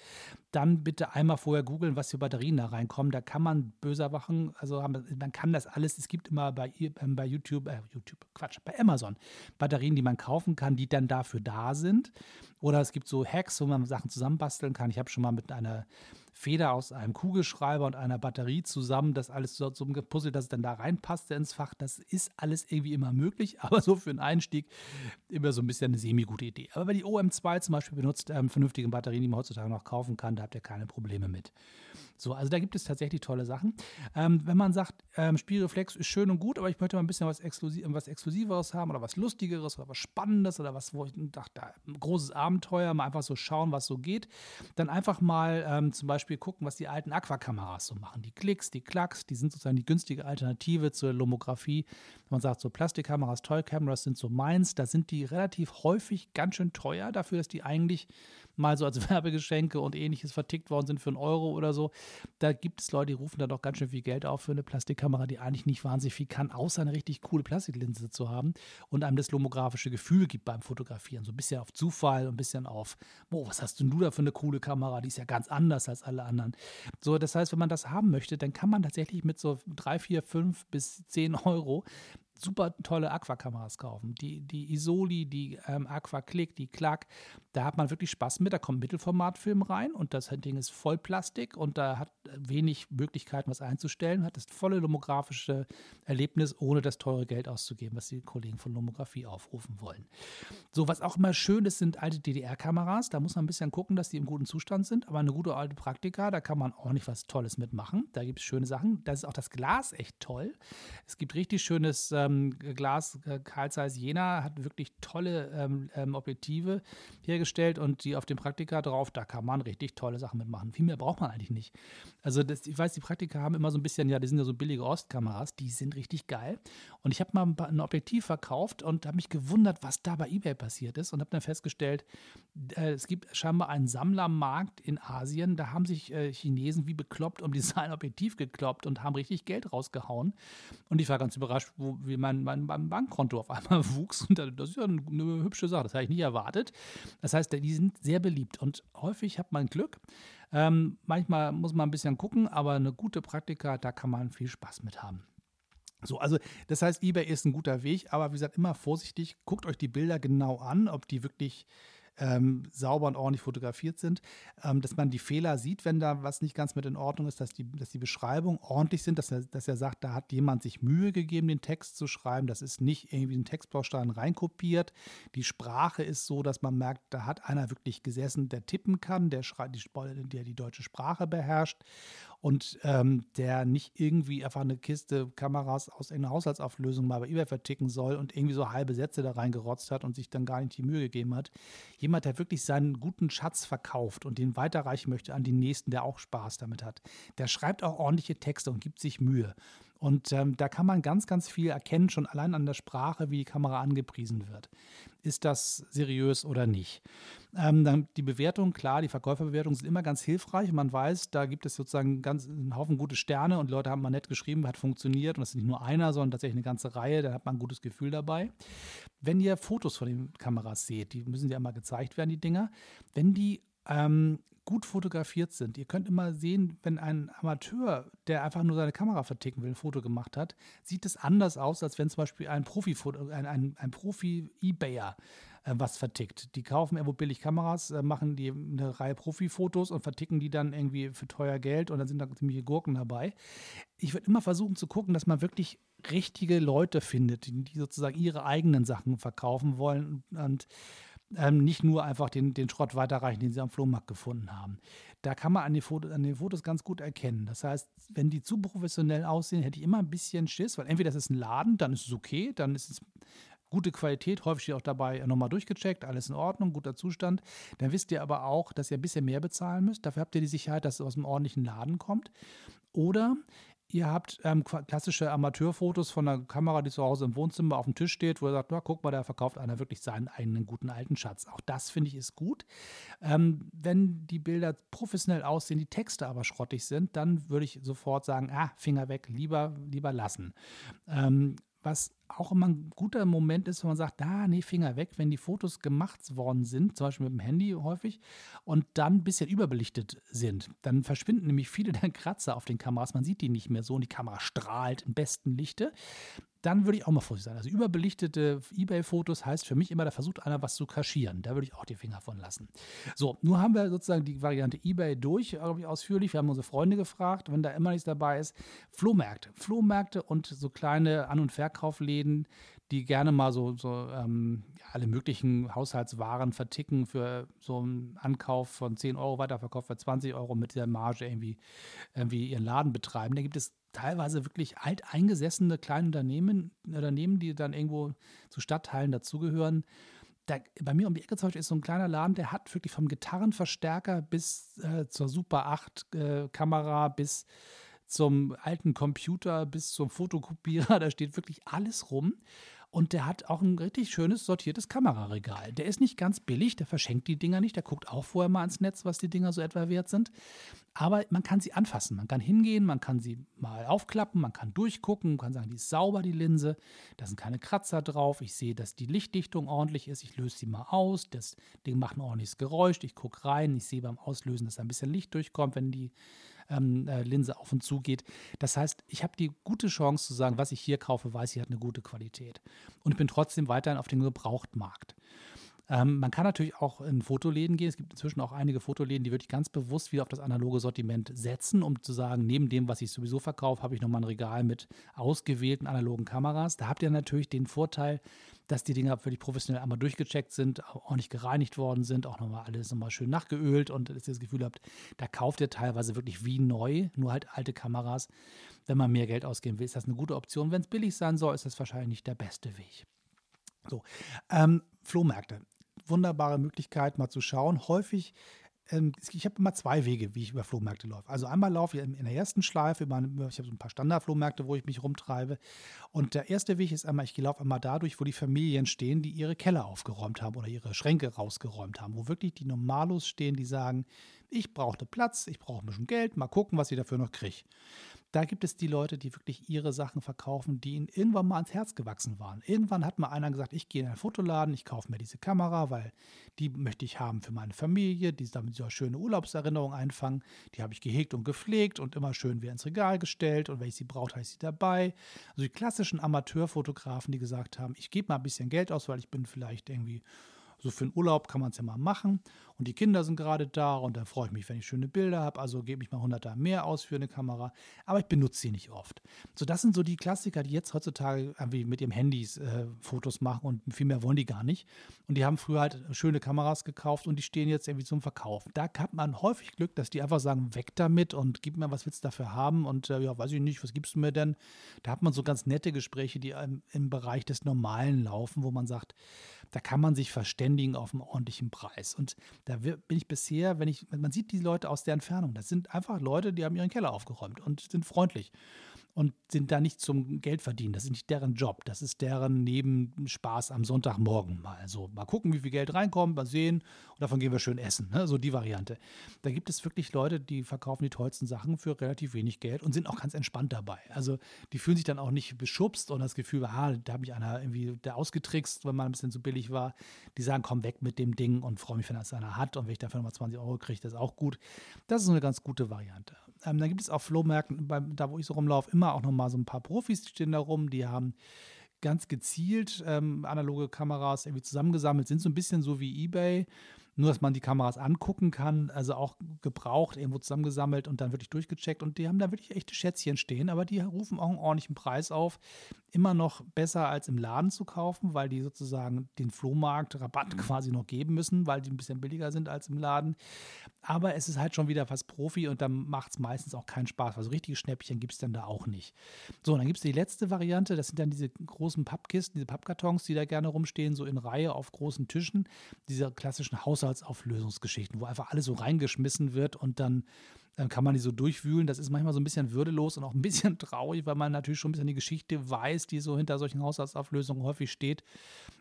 dann bitte einmal vorher googeln, was für Batterien da reinkommen. Da kann man böser machen. Also man kann das alles. Es gibt immer bei, ähm, bei YouTube, äh, YouTube, Quatsch, bei Amazon Batterien, die man kaufen kann, die dann dafür da sind. Oder es gibt so Hacks, wo man Sachen zusammenbasteln kann. Ich habe schon mal mit einer Feder aus einem Kugelschreiber und einer Batterie zusammen, das alles so Puzzle, dass es dann da reinpasst ins Fach. Das ist alles irgendwie immer möglich, aber so für einen Einstieg immer so ein bisschen eine semi-gute Idee. Aber wenn die OM2 zum Beispiel benutzt, ähm, vernünftige Batterien, die man heutzutage noch kaufen kann, da habt ihr keine Probleme mit. So, also da gibt es tatsächlich tolle Sachen. Ähm, wenn man sagt, ähm, Spielreflex ist schön und gut, aber ich möchte mal ein bisschen was, Exklusiv was Exklusiveres haben oder was Lustigeres oder was Spannendes oder was, wo ich dachte, ein großes Abenteuer, mal einfach so schauen, was so geht, dann einfach mal ähm, zum Beispiel gucken, was die alten Aquakameras so machen. Die Klicks, die Klacks, die sind sozusagen die günstige Alternative zur Lomographie. Man sagt so, Plastikkameras, Toy Cameras sind so meins. Da sind die relativ häufig ganz schön teuer dafür, dass die eigentlich mal so als Werbegeschenke und ähnliches vertickt worden sind für einen Euro oder so. Da gibt es Leute, die rufen da doch ganz schön viel Geld auf für eine Plastikkamera, die eigentlich nicht wahnsinnig viel kann, außer eine richtig coole Plastiklinse zu haben und einem das lomografische Gefühl gibt beim Fotografieren. So ein bisschen auf Zufall, ein bisschen auf, boah, was hast denn du da für eine coole Kamera? Die ist ja ganz anders als alle anderen. So, das heißt, wenn man das haben möchte, dann kann man tatsächlich mit so drei, vier, fünf bis zehn Euro super tolle Aquakameras kaufen. Die, die Isoli, die ähm, Aquaclick, die Clark, da hat man wirklich Spaß mit. Da kommt Mittelformatfilm rein und das Ding ist voll Plastik und da hat wenig Möglichkeiten, was einzustellen. Hat das volle lomografische Erlebnis, ohne das teure Geld auszugeben, was die Kollegen von Lomografie aufrufen wollen. So, was auch immer schön ist, sind alte DDR-Kameras. Da muss man ein bisschen gucken, dass die im guten Zustand sind. Aber eine gute alte Praktika, da kann man auch nicht was Tolles mitmachen. Da gibt es schöne Sachen. Da ist auch das Glas echt toll. Es gibt richtig schönes ähm, Glas. Äh, Carl Zeiss Jena hat wirklich tolle ähm, ähm, Objektive hergestellt und die auf dem Praktika drauf, da kann man richtig tolle Sachen mitmachen. Viel mehr braucht man eigentlich nicht. Also das, ich weiß, die Praktika haben immer so ein bisschen, ja, die sind ja so billige Ostkameras, die sind richtig geil. Und ich habe mal ein Objektiv verkauft und habe mich gewundert, was da bei eBay passiert ist und habe dann festgestellt, äh, es gibt scheinbar einen Sammlermarkt in Asien, da haben sich äh, Chinesen wie bekloppt um dieses Objektiv gekloppt und haben richtig Geld rausgehauen. Und ich war ganz überrascht, wo, wie mein, mein, mein Bankkonto auf einmal wuchs. Und das ist ja eine, eine hübsche Sache, das habe ich nicht erwartet. Das heißt, die sind sehr beliebt und häufig hat man Glück. Ähm, manchmal muss man ein bisschen gucken, aber eine gute Praktika, da kann man viel Spaß mit haben. So, also das heißt, eBay ist ein guter Weg, aber wie gesagt, immer vorsichtig, guckt euch die Bilder genau an, ob die wirklich ähm, sauber und ordentlich fotografiert sind, ähm, dass man die Fehler sieht, wenn da was nicht ganz mit in Ordnung ist, dass die, dass die Beschreibungen ordentlich sind, dass er, dass er sagt, da hat jemand sich Mühe gegeben, den Text zu schreiben. Das ist nicht irgendwie ein Textbaustein reinkopiert. Die Sprache ist so, dass man merkt, da hat einer wirklich gesessen, der tippen kann, der, der die deutsche Sprache beherrscht und ähm, der nicht irgendwie einfach eine Kiste Kameras aus irgendeiner Haushaltsauflösung mal bei eBay verticken soll und irgendwie so halbe Sätze da reingerotzt hat und sich dann gar nicht die Mühe gegeben hat. Jemand, der wirklich seinen guten Schatz verkauft und den weiterreichen möchte an den nächsten, der auch Spaß damit hat. Der schreibt auch ordentliche Texte und gibt sich Mühe. Und ähm, da kann man ganz, ganz viel erkennen, schon allein an der Sprache, wie die Kamera angepriesen wird. Ist das seriös oder nicht? Ähm, dann die Bewertung, klar, die Verkäuferbewertungen sind immer ganz hilfreich. Man weiß, da gibt es sozusagen ganz, einen Haufen gute Sterne und Leute haben mal nett geschrieben, hat funktioniert. Und das ist nicht nur einer, sondern tatsächlich eine ganze Reihe. Da hat man ein gutes Gefühl dabei. Wenn ihr Fotos von den Kameras seht, die müssen ja immer gezeigt werden, die Dinger, wenn die ähm, gut fotografiert sind. Ihr könnt immer sehen, wenn ein Amateur, der einfach nur seine Kamera verticken will, ein Foto gemacht hat, sieht es anders aus, als wenn zum Beispiel ein Profi, ein, ein, ein Profi-Ebayer äh, was vertickt. Die kaufen irgendwo billig Kameras, äh, machen die eine Reihe Profi-Fotos und verticken die dann irgendwie für teuer Geld und dann sind da ziemliche Gurken dabei. Ich würde immer versuchen zu gucken, dass man wirklich richtige Leute findet, die, die sozusagen ihre eigenen Sachen verkaufen wollen und ähm, nicht nur einfach den, den Schrott weiterreichen, den sie am Flohmarkt gefunden haben. Da kann man an, die Foto, an den Fotos ganz gut erkennen. Das heißt, wenn die zu professionell aussehen, hätte ich immer ein bisschen Schiss, weil entweder das ist ein Laden, dann ist es okay, dann ist es gute Qualität, häufig steht auch dabei nochmal durchgecheckt, alles in Ordnung, guter Zustand. Dann wisst ihr aber auch, dass ihr ein bisschen mehr bezahlen müsst. Dafür habt ihr die Sicherheit, dass es aus einem ordentlichen Laden kommt. Oder Ihr habt ähm, klassische Amateurfotos von einer Kamera, die zu Hause im Wohnzimmer auf dem Tisch steht, wo ihr sagt, na, guck mal, da verkauft einer wirklich seinen eigenen guten alten Schatz. Auch das finde ich ist gut. Ähm, wenn die Bilder professionell aussehen, die Texte aber schrottig sind, dann würde ich sofort sagen, ah, Finger weg, lieber, lieber lassen. Ähm, was auch immer ein guter Moment ist, wenn man sagt, ah, nee, Finger weg, wenn die Fotos gemacht worden sind, zum Beispiel mit dem Handy häufig, und dann ein bisschen überbelichtet sind. Dann verschwinden nämlich viele der Kratzer auf den Kameras. Man sieht die nicht mehr so und die Kamera strahlt im besten Lichte dann würde ich auch mal vorsichtig sein. Also überbelichtete Ebay-Fotos heißt für mich immer, da versucht einer was zu kaschieren. Da würde ich auch die Finger von lassen. So, nun haben wir sozusagen die Variante Ebay durch, glaube ich, ausführlich. Wir haben unsere Freunde gefragt, wenn da immer nichts dabei ist. Flohmärkte. Flohmärkte und so kleine An- und Verkaufläden, die gerne mal so, so ähm, alle möglichen Haushaltswaren verticken für so einen Ankauf von 10 Euro, Weiterverkauf für 20 Euro mit der Marge irgendwie, irgendwie ihren Laden betreiben. Da gibt es teilweise wirklich alteingesessene kleine Unternehmen, Unternehmen, die dann irgendwo zu Stadtteilen dazugehören. Da, bei mir um die Ecke zum Beispiel ist so ein kleiner Laden, der hat wirklich vom Gitarrenverstärker bis äh, zur Super 8 äh, Kamera bis zum alten Computer bis zum Fotokopierer, da steht wirklich alles rum. Und der hat auch ein richtig schönes sortiertes Kameraregal. Der ist nicht ganz billig, der verschenkt die Dinger nicht, der guckt auch vorher mal ins Netz, was die Dinger so etwa wert sind. Aber man kann sie anfassen, man kann hingehen, man kann sie mal aufklappen, man kann durchgucken, man kann sagen, die ist sauber, die Linse, da sind keine Kratzer drauf, ich sehe, dass die Lichtdichtung ordentlich ist, ich löse sie mal aus, das Ding macht ein ordentliches Geräusch, ich gucke rein, ich sehe beim Auslösen, dass da ein bisschen Licht durchkommt, wenn die ähm, äh, Linse auf und zu geht. Das heißt, ich habe die gute Chance zu sagen, was ich hier kaufe, weiß ich, hat eine gute Qualität. Und ich bin trotzdem weiterhin auf dem Gebrauchtmarkt. Ähm, man kann natürlich auch in Fotoläden gehen. Es gibt inzwischen auch einige Fotoläden, die wirklich ganz bewusst wieder auf das analoge Sortiment setzen, um zu sagen, neben dem, was ich sowieso verkaufe, habe ich nochmal ein Regal mit ausgewählten analogen Kameras. Da habt ihr natürlich den Vorteil, dass die Dinger wirklich professionell einmal durchgecheckt sind, auch nicht gereinigt worden sind, auch nochmal alles nochmal schön nachgeölt und dass ihr das Gefühl habt, da kauft ihr teilweise wirklich wie neu, nur halt alte Kameras. Wenn man mehr Geld ausgeben will, ist das eine gute Option. Wenn es billig sein soll, ist das wahrscheinlich nicht der beste Weg. So, ähm, Flohmärkte wunderbare Möglichkeit, mal zu schauen. Häufig, ich habe immer zwei Wege, wie ich über Flohmärkte laufe. Also einmal laufe ich in der ersten Schleife, über, ich habe so ein paar Standardflohmärkte, wo ich mich rumtreibe. Und der erste Weg ist einmal, ich laufe einmal dadurch, wo die Familien stehen, die ihre Keller aufgeräumt haben oder ihre Schränke rausgeräumt haben, wo wirklich die Normalos stehen, die sagen, ich brauche Platz, ich brauche ein bisschen Geld, mal gucken, was ich dafür noch kriege da gibt es die Leute, die wirklich ihre Sachen verkaufen, die ihnen irgendwann mal ans Herz gewachsen waren. Irgendwann hat mal einer gesagt, ich gehe in einen Fotoladen, ich kaufe mir diese Kamera, weil die möchte ich haben für meine Familie, die damit so schöne Urlaubserinnerungen einfangen. Die habe ich gehegt und gepflegt und immer schön wieder ins Regal gestellt und wenn ich sie brauche, habe ich sie dabei. Also die klassischen Amateurfotografen, die gesagt haben, ich gebe mal ein bisschen Geld aus, weil ich bin vielleicht irgendwie so für einen Urlaub kann man es ja mal machen. Und die Kinder sind gerade da und dann freue ich mich, wenn ich schöne Bilder habe. Also gebe ich mal 100 da mehr aus für eine Kamera. Aber ich benutze sie nicht oft. So, das sind so die Klassiker, die jetzt heutzutage irgendwie mit ihrem Handys äh, Fotos machen und viel mehr wollen die gar nicht. Und die haben früher halt schöne Kameras gekauft und die stehen jetzt irgendwie zum Verkauf. Da hat man häufig Glück, dass die einfach sagen, weg damit und gib mir, was willst du dafür haben? Und äh, ja, weiß ich nicht, was gibst du mir denn? Da hat man so ganz nette Gespräche, die im, im Bereich des Normalen laufen, wo man sagt, da kann man sich verständigen auf einen ordentlichen Preis. Und da bin ich bisher, wenn ich, man sieht die Leute aus der Entfernung, das sind einfach Leute, die haben ihren Keller aufgeräumt und sind freundlich und sind da nicht zum Geld verdienen. Das ist nicht deren Job. Das ist deren Nebenspaß am Sonntagmorgen mal. Also mal gucken, wie viel Geld reinkommt, mal sehen und davon gehen wir schön essen. Ne? So die Variante. Da gibt es wirklich Leute, die verkaufen die tollsten Sachen für relativ wenig Geld und sind auch ganz entspannt dabei. Also die fühlen sich dann auch nicht beschubst und das Gefühl, ah, da hat mich einer irgendwie der ausgetrickst, wenn man ein bisschen zu billig war. Die sagen, komm weg mit dem Ding und freue mich, wenn das einer hat und wenn ich dafür nochmal 20 Euro kriege, das ist auch gut. Das ist eine ganz gute Variante. Ähm, dann gibt es auf Flohmärkten, da wo ich so rumlaufe, immer auch nochmal so ein paar Profis, die stehen da rum, die haben ganz gezielt ähm, analoge Kameras irgendwie zusammengesammelt, sind so ein bisschen so wie eBay nur, dass man die Kameras angucken kann, also auch gebraucht, irgendwo zusammengesammelt und dann wirklich durchgecheckt. Und die haben da wirklich echte Schätzchen stehen, aber die rufen auch einen ordentlichen Preis auf. Immer noch besser als im Laden zu kaufen, weil die sozusagen den Flohmarkt Rabatt quasi noch geben müssen, weil die ein bisschen billiger sind als im Laden. Aber es ist halt schon wieder fast Profi und dann macht es meistens auch keinen Spaß. Also richtige Schnäppchen gibt es dann da auch nicht. So, und dann gibt es die letzte Variante, das sind dann diese großen Pappkisten, diese Pappkartons, die da gerne rumstehen, so in Reihe auf großen Tischen. Diese klassischen Haus Haushaltsauflösungsgeschichten, wo einfach alles so reingeschmissen wird und dann, dann kann man die so durchwühlen. Das ist manchmal so ein bisschen würdelos und auch ein bisschen traurig, weil man natürlich schon ein bisschen die Geschichte weiß, die so hinter solchen Haushaltsauflösungen häufig steht.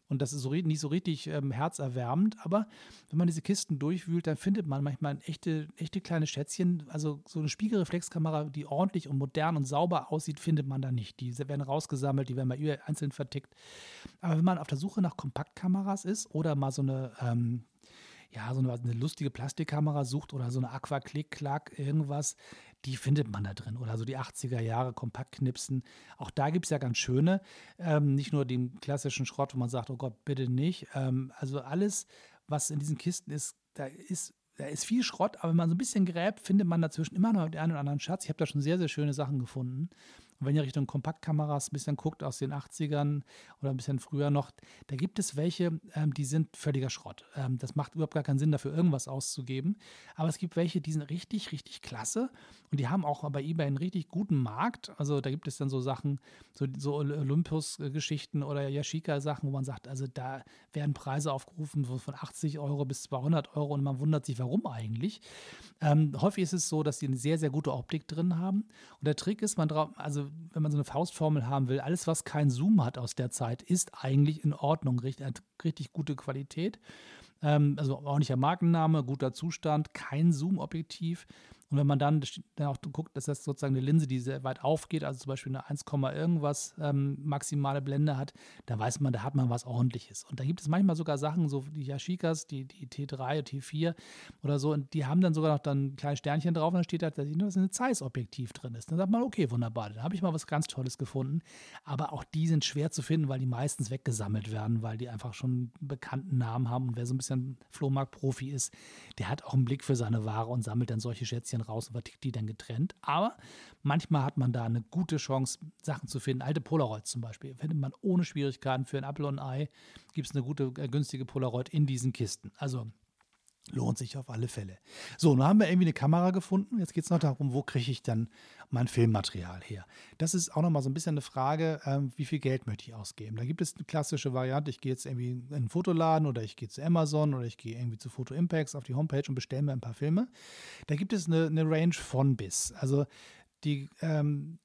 Und das ist so, nicht so richtig ähm, herzerwärmend. Aber wenn man diese Kisten durchwühlt, dann findet man manchmal echte, echte kleine Schätzchen. Also so eine Spiegelreflexkamera, die ordentlich und modern und sauber aussieht, findet man da nicht. Die werden rausgesammelt, die werden mal einzeln vertickt. Aber wenn man auf der Suche nach Kompaktkameras ist oder mal so eine ähm, ja, so eine, eine lustige Plastikkamera sucht oder so eine Aqua-Click-Clack, irgendwas, die findet man da drin. Oder so die 80er Jahre Kompaktknipsen. Auch da gibt es ja ganz schöne. Ähm, nicht nur den klassischen Schrott, wo man sagt, oh Gott, bitte nicht. Ähm, also alles, was in diesen Kisten ist, da ist da ist viel Schrott, aber wenn man so ein bisschen gräbt, findet man dazwischen immer noch den einen oder anderen Schatz. Ich habe da schon sehr, sehr schöne Sachen gefunden. Und wenn ihr Richtung Kompaktkameras ein bisschen guckt aus den 80ern oder ein bisschen früher noch, da gibt es welche, ähm, die sind völliger Schrott. Ähm, das macht überhaupt gar keinen Sinn, dafür irgendwas auszugeben. Aber es gibt welche, die sind richtig, richtig klasse und die haben auch bei eBay einen richtig guten Markt. Also da gibt es dann so Sachen, so, so Olympus-Geschichten oder Yashica-Sachen, wo man sagt, also da werden Preise aufgerufen von 80 Euro bis 200 Euro und man wundert sich, warum eigentlich. Ähm, häufig ist es so, dass die eine sehr, sehr gute Optik drin haben. Und der Trick ist, man drauf, also wenn man so eine Faustformel haben will, alles, was keinen Zoom hat aus der Zeit, ist eigentlich in Ordnung, richtig, hat richtig gute Qualität. Ähm, also ordentlicher Markenname, guter Zustand, kein Zoom-Objektiv. Und wenn man dann, dann auch guckt, dass das sozusagen eine Linse, die sehr weit aufgeht, also zum Beispiel eine 1, irgendwas ähm, maximale Blende hat, dann weiß man, da hat man was ordentliches. Und da gibt es manchmal sogar Sachen, so die Yashicas, die, die T3, T4 oder so, und die haben dann sogar noch dann ein kleines Sternchen drauf und dann steht da, dass ein Zeiss-Objektiv drin ist. Dann sagt man, okay, wunderbar, dann habe ich mal was ganz Tolles gefunden. Aber auch die sind schwer zu finden, weil die meistens weggesammelt werden, weil die einfach schon einen bekannten Namen haben. Und wer so ein bisschen Flohmarkt-Profi ist, der hat auch einen Blick für seine Ware und sammelt dann solche Schätzchen raus und vertickt die dann getrennt. Aber manchmal hat man da eine gute Chance, Sachen zu finden. Alte Polaroids zum Beispiel findet man ohne Schwierigkeiten für ein Apple und Ei. Gibt es eine gute, äh, günstige Polaroid in diesen Kisten. Also Lohnt sich auf alle Fälle. So, nun haben wir irgendwie eine Kamera gefunden. Jetzt geht es noch darum, wo kriege ich dann mein Filmmaterial her? Das ist auch nochmal so ein bisschen eine Frage, ähm, wie viel Geld möchte ich ausgeben? Da gibt es eine klassische Variante, ich gehe jetzt irgendwie in einen Fotoladen oder ich gehe zu Amazon oder ich gehe irgendwie zu Photo Impacts auf die Homepage und bestelle mir ein paar Filme. Da gibt es eine, eine Range von bis. Also die, ähm,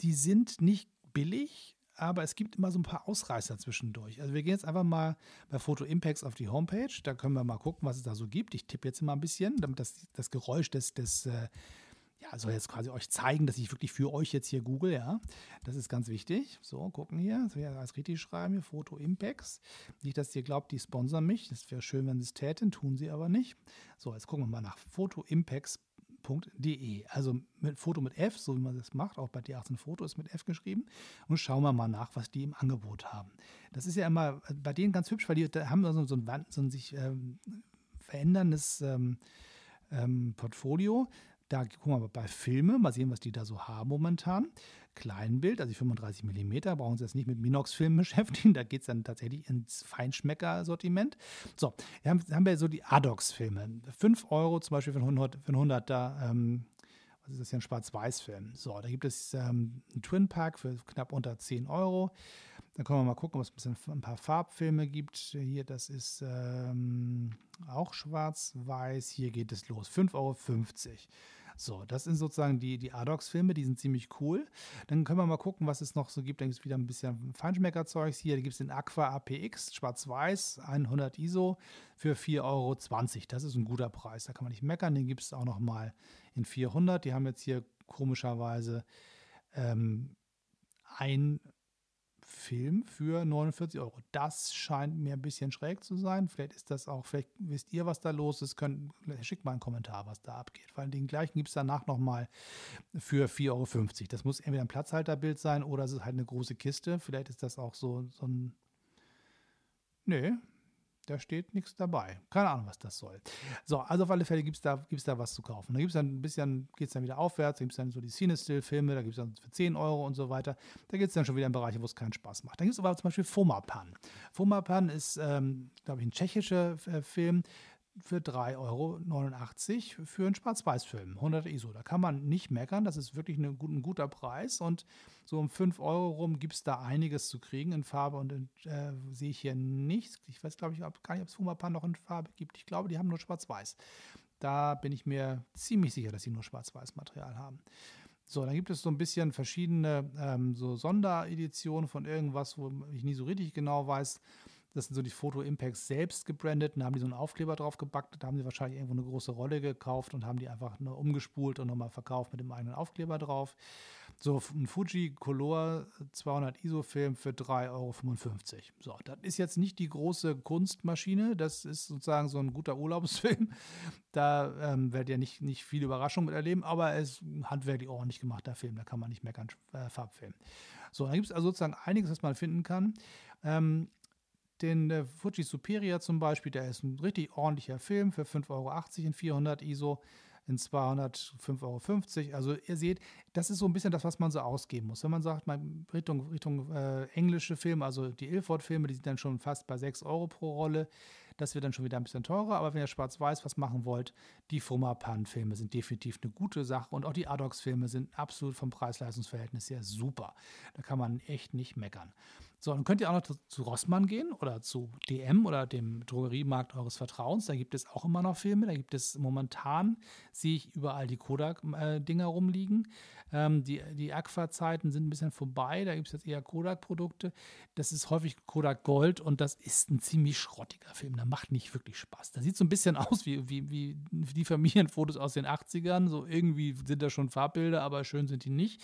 die sind nicht billig, aber es gibt immer so ein paar Ausreißer zwischendurch. Also wir gehen jetzt einfach mal bei Photo Impacts auf die Homepage. Da können wir mal gucken, was es da so gibt. Ich tippe jetzt mal ein bisschen, damit das, das Geräusch des, des äh, ja, soll jetzt quasi euch zeigen, dass ich wirklich für euch jetzt hier google, ja. Das ist ganz wichtig. So, gucken hier. Das wäre alles richtig schreiben hier, Photo Impacts. Nicht, dass ihr glaubt, die sponsern mich. Das wäre schön, wenn sie es täten, tun sie aber nicht. So, jetzt gucken wir mal nach Photo Impacts foto.de. Also mit Foto mit F, so wie man das macht, auch bei D18 Foto ist mit F geschrieben. Und schauen wir mal nach, was die im Angebot haben. Das ist ja immer bei denen ganz hübsch, weil die haben so, so, ein, so ein sich ähm, veränderndes ähm, ähm, Portfolio. Da gucken wir mal bei Filme, mal sehen, was die da so haben momentan. Kleinbild, also 35 mm, brauchen Sie jetzt nicht mit Minox-Filmen beschäftigen, da geht es dann tatsächlich ins Feinschmecker-Sortiment. So, wir haben, haben wir so die Adox-Filme. 5 Euro zum Beispiel für ein 100, für 100er, ähm, was ist das hier, ein Schwarz-Weiß-Film. So, da gibt es ähm, einen Twin-Pack für knapp unter 10 Euro. Dann können wir mal gucken, ob es ein, ein paar Farbfilme gibt. Hier, das ist ähm, auch schwarz-weiß. Hier geht es los. 5,50 Euro. So, das sind sozusagen die, die Adox-Filme, die sind ziemlich cool. Dann können wir mal gucken, was es noch so gibt. Dann gibt es wieder ein bisschen Feinschmecker-Zeugs hier. Da gibt es den Aqua APX, schwarz-weiß, 100 ISO für 4,20 Euro. Das ist ein guter Preis, da kann man nicht meckern. Den gibt es auch noch mal in 400. Die haben jetzt hier komischerweise ähm, ein Film für 49 Euro. Das scheint mir ein bisschen schräg zu sein. Vielleicht ist das auch, vielleicht wisst ihr, was da los ist. Könnt, schickt mal einen Kommentar, was da abgeht. Weil den gleichen gibt es danach nochmal für 4,50 Euro. Das muss entweder ein Platzhalterbild sein oder es ist halt eine große Kiste. Vielleicht ist das auch so, so ein. Nö, da steht nichts dabei. Keine Ahnung, was das soll. So, also auf alle Fälle gibt es da, gibt's da was zu kaufen. Da gibt es dann ein bisschen, geht es dann wieder aufwärts, da gibt es dann so die Cinestill-Filme, da gibt es dann für 10 Euro und so weiter. Da geht es dann schon wieder in Bereiche, wo es keinen Spaß macht. Da gibt es aber zum Beispiel Fomapan. Fomapan ist, ähm, glaube ich, ein tschechischer äh, Film für 3,89 Euro für einen Schwarz-Weiß-Film, 100 ISO. Da kann man nicht meckern, das ist wirklich eine, ein guter Preis und so um 5 Euro rum gibt es da einiges zu kriegen in Farbe und äh, sehe ich hier nichts. Ich weiß, glaube ich, ob, gar nicht, ob es Fumapan noch in Farbe gibt. Ich glaube, die haben nur Schwarz-Weiß. Da bin ich mir ziemlich sicher, dass sie nur Schwarz-Weiß-Material haben. So, dann gibt es so ein bisschen verschiedene ähm, so Sondereditionen von irgendwas, wo ich nie so richtig genau weiß, Das sind so die Photo Impacts selbst gebrandet. Da haben die so einen Aufkleber drauf gepackt. Da haben sie wahrscheinlich irgendwo eine große Rolle gekauft und haben die einfach nur umgespult und nochmal verkauft mit dem eigenen Aufkleber drauf. So ein Fuji Color 200 ISO-Film für 3,55 Euro. So, das ist jetzt nicht die große Kunstmaschine. Das ist sozusagen so ein guter Urlaubsfilm. Da ähm, werdet ihr nicht, nicht viel Überraschung mit erleben, aber es ist ein handwerklich ordentlich gemachter Film. Da kann man nicht meckern, äh, Farbfilm. So, da gibt es also sozusagen einiges, was man finden kann. Ähm, den äh, Fuji Superior zum Beispiel, der ist ein richtig ordentlicher Film für 5,80 Euro in 400 ISO in 200 5,50 Euro. Also ihr seht, das ist so ein bisschen das, was man so ausgeben muss. Wenn man sagt, man Richtung, Richtung äh, englische Filme, also die Ilford-Filme, die sind dann schon fast bei 6 Euro pro Rolle. Das wird dann schon wieder ein bisschen teurer, aber wenn ihr schwarz-weiß was machen wollt, die Fummerpan-Filme sind definitiv eine gute Sache und auch die Adox-Filme sind absolut vom Preis-Leistungs-Verhältnis her super. Da kann man echt nicht meckern. So, dann könnt ihr auch noch zu, Rossmann gehen oder zu DM oder dem Drogeriemarkt eures Vertrauens. Da gibt es auch immer noch Filme. Da gibt es momentan, sehe ich überall die Kodak-Dinger rumliegen. Ähm, die die Aqua-Zeiten sind ein bisschen vorbei. Da gibt es jetzt eher Kodak-Produkte. Das ist häufig Kodak Gold und das ist ein ziemlich schrottiger Film. Der macht nicht wirklich Spaß. Da sieht so ein bisschen aus wie, wie, wie die Familienfotos aus den 80ern. So irgendwie sind da schon Farbbilder, aber schön sind die nicht.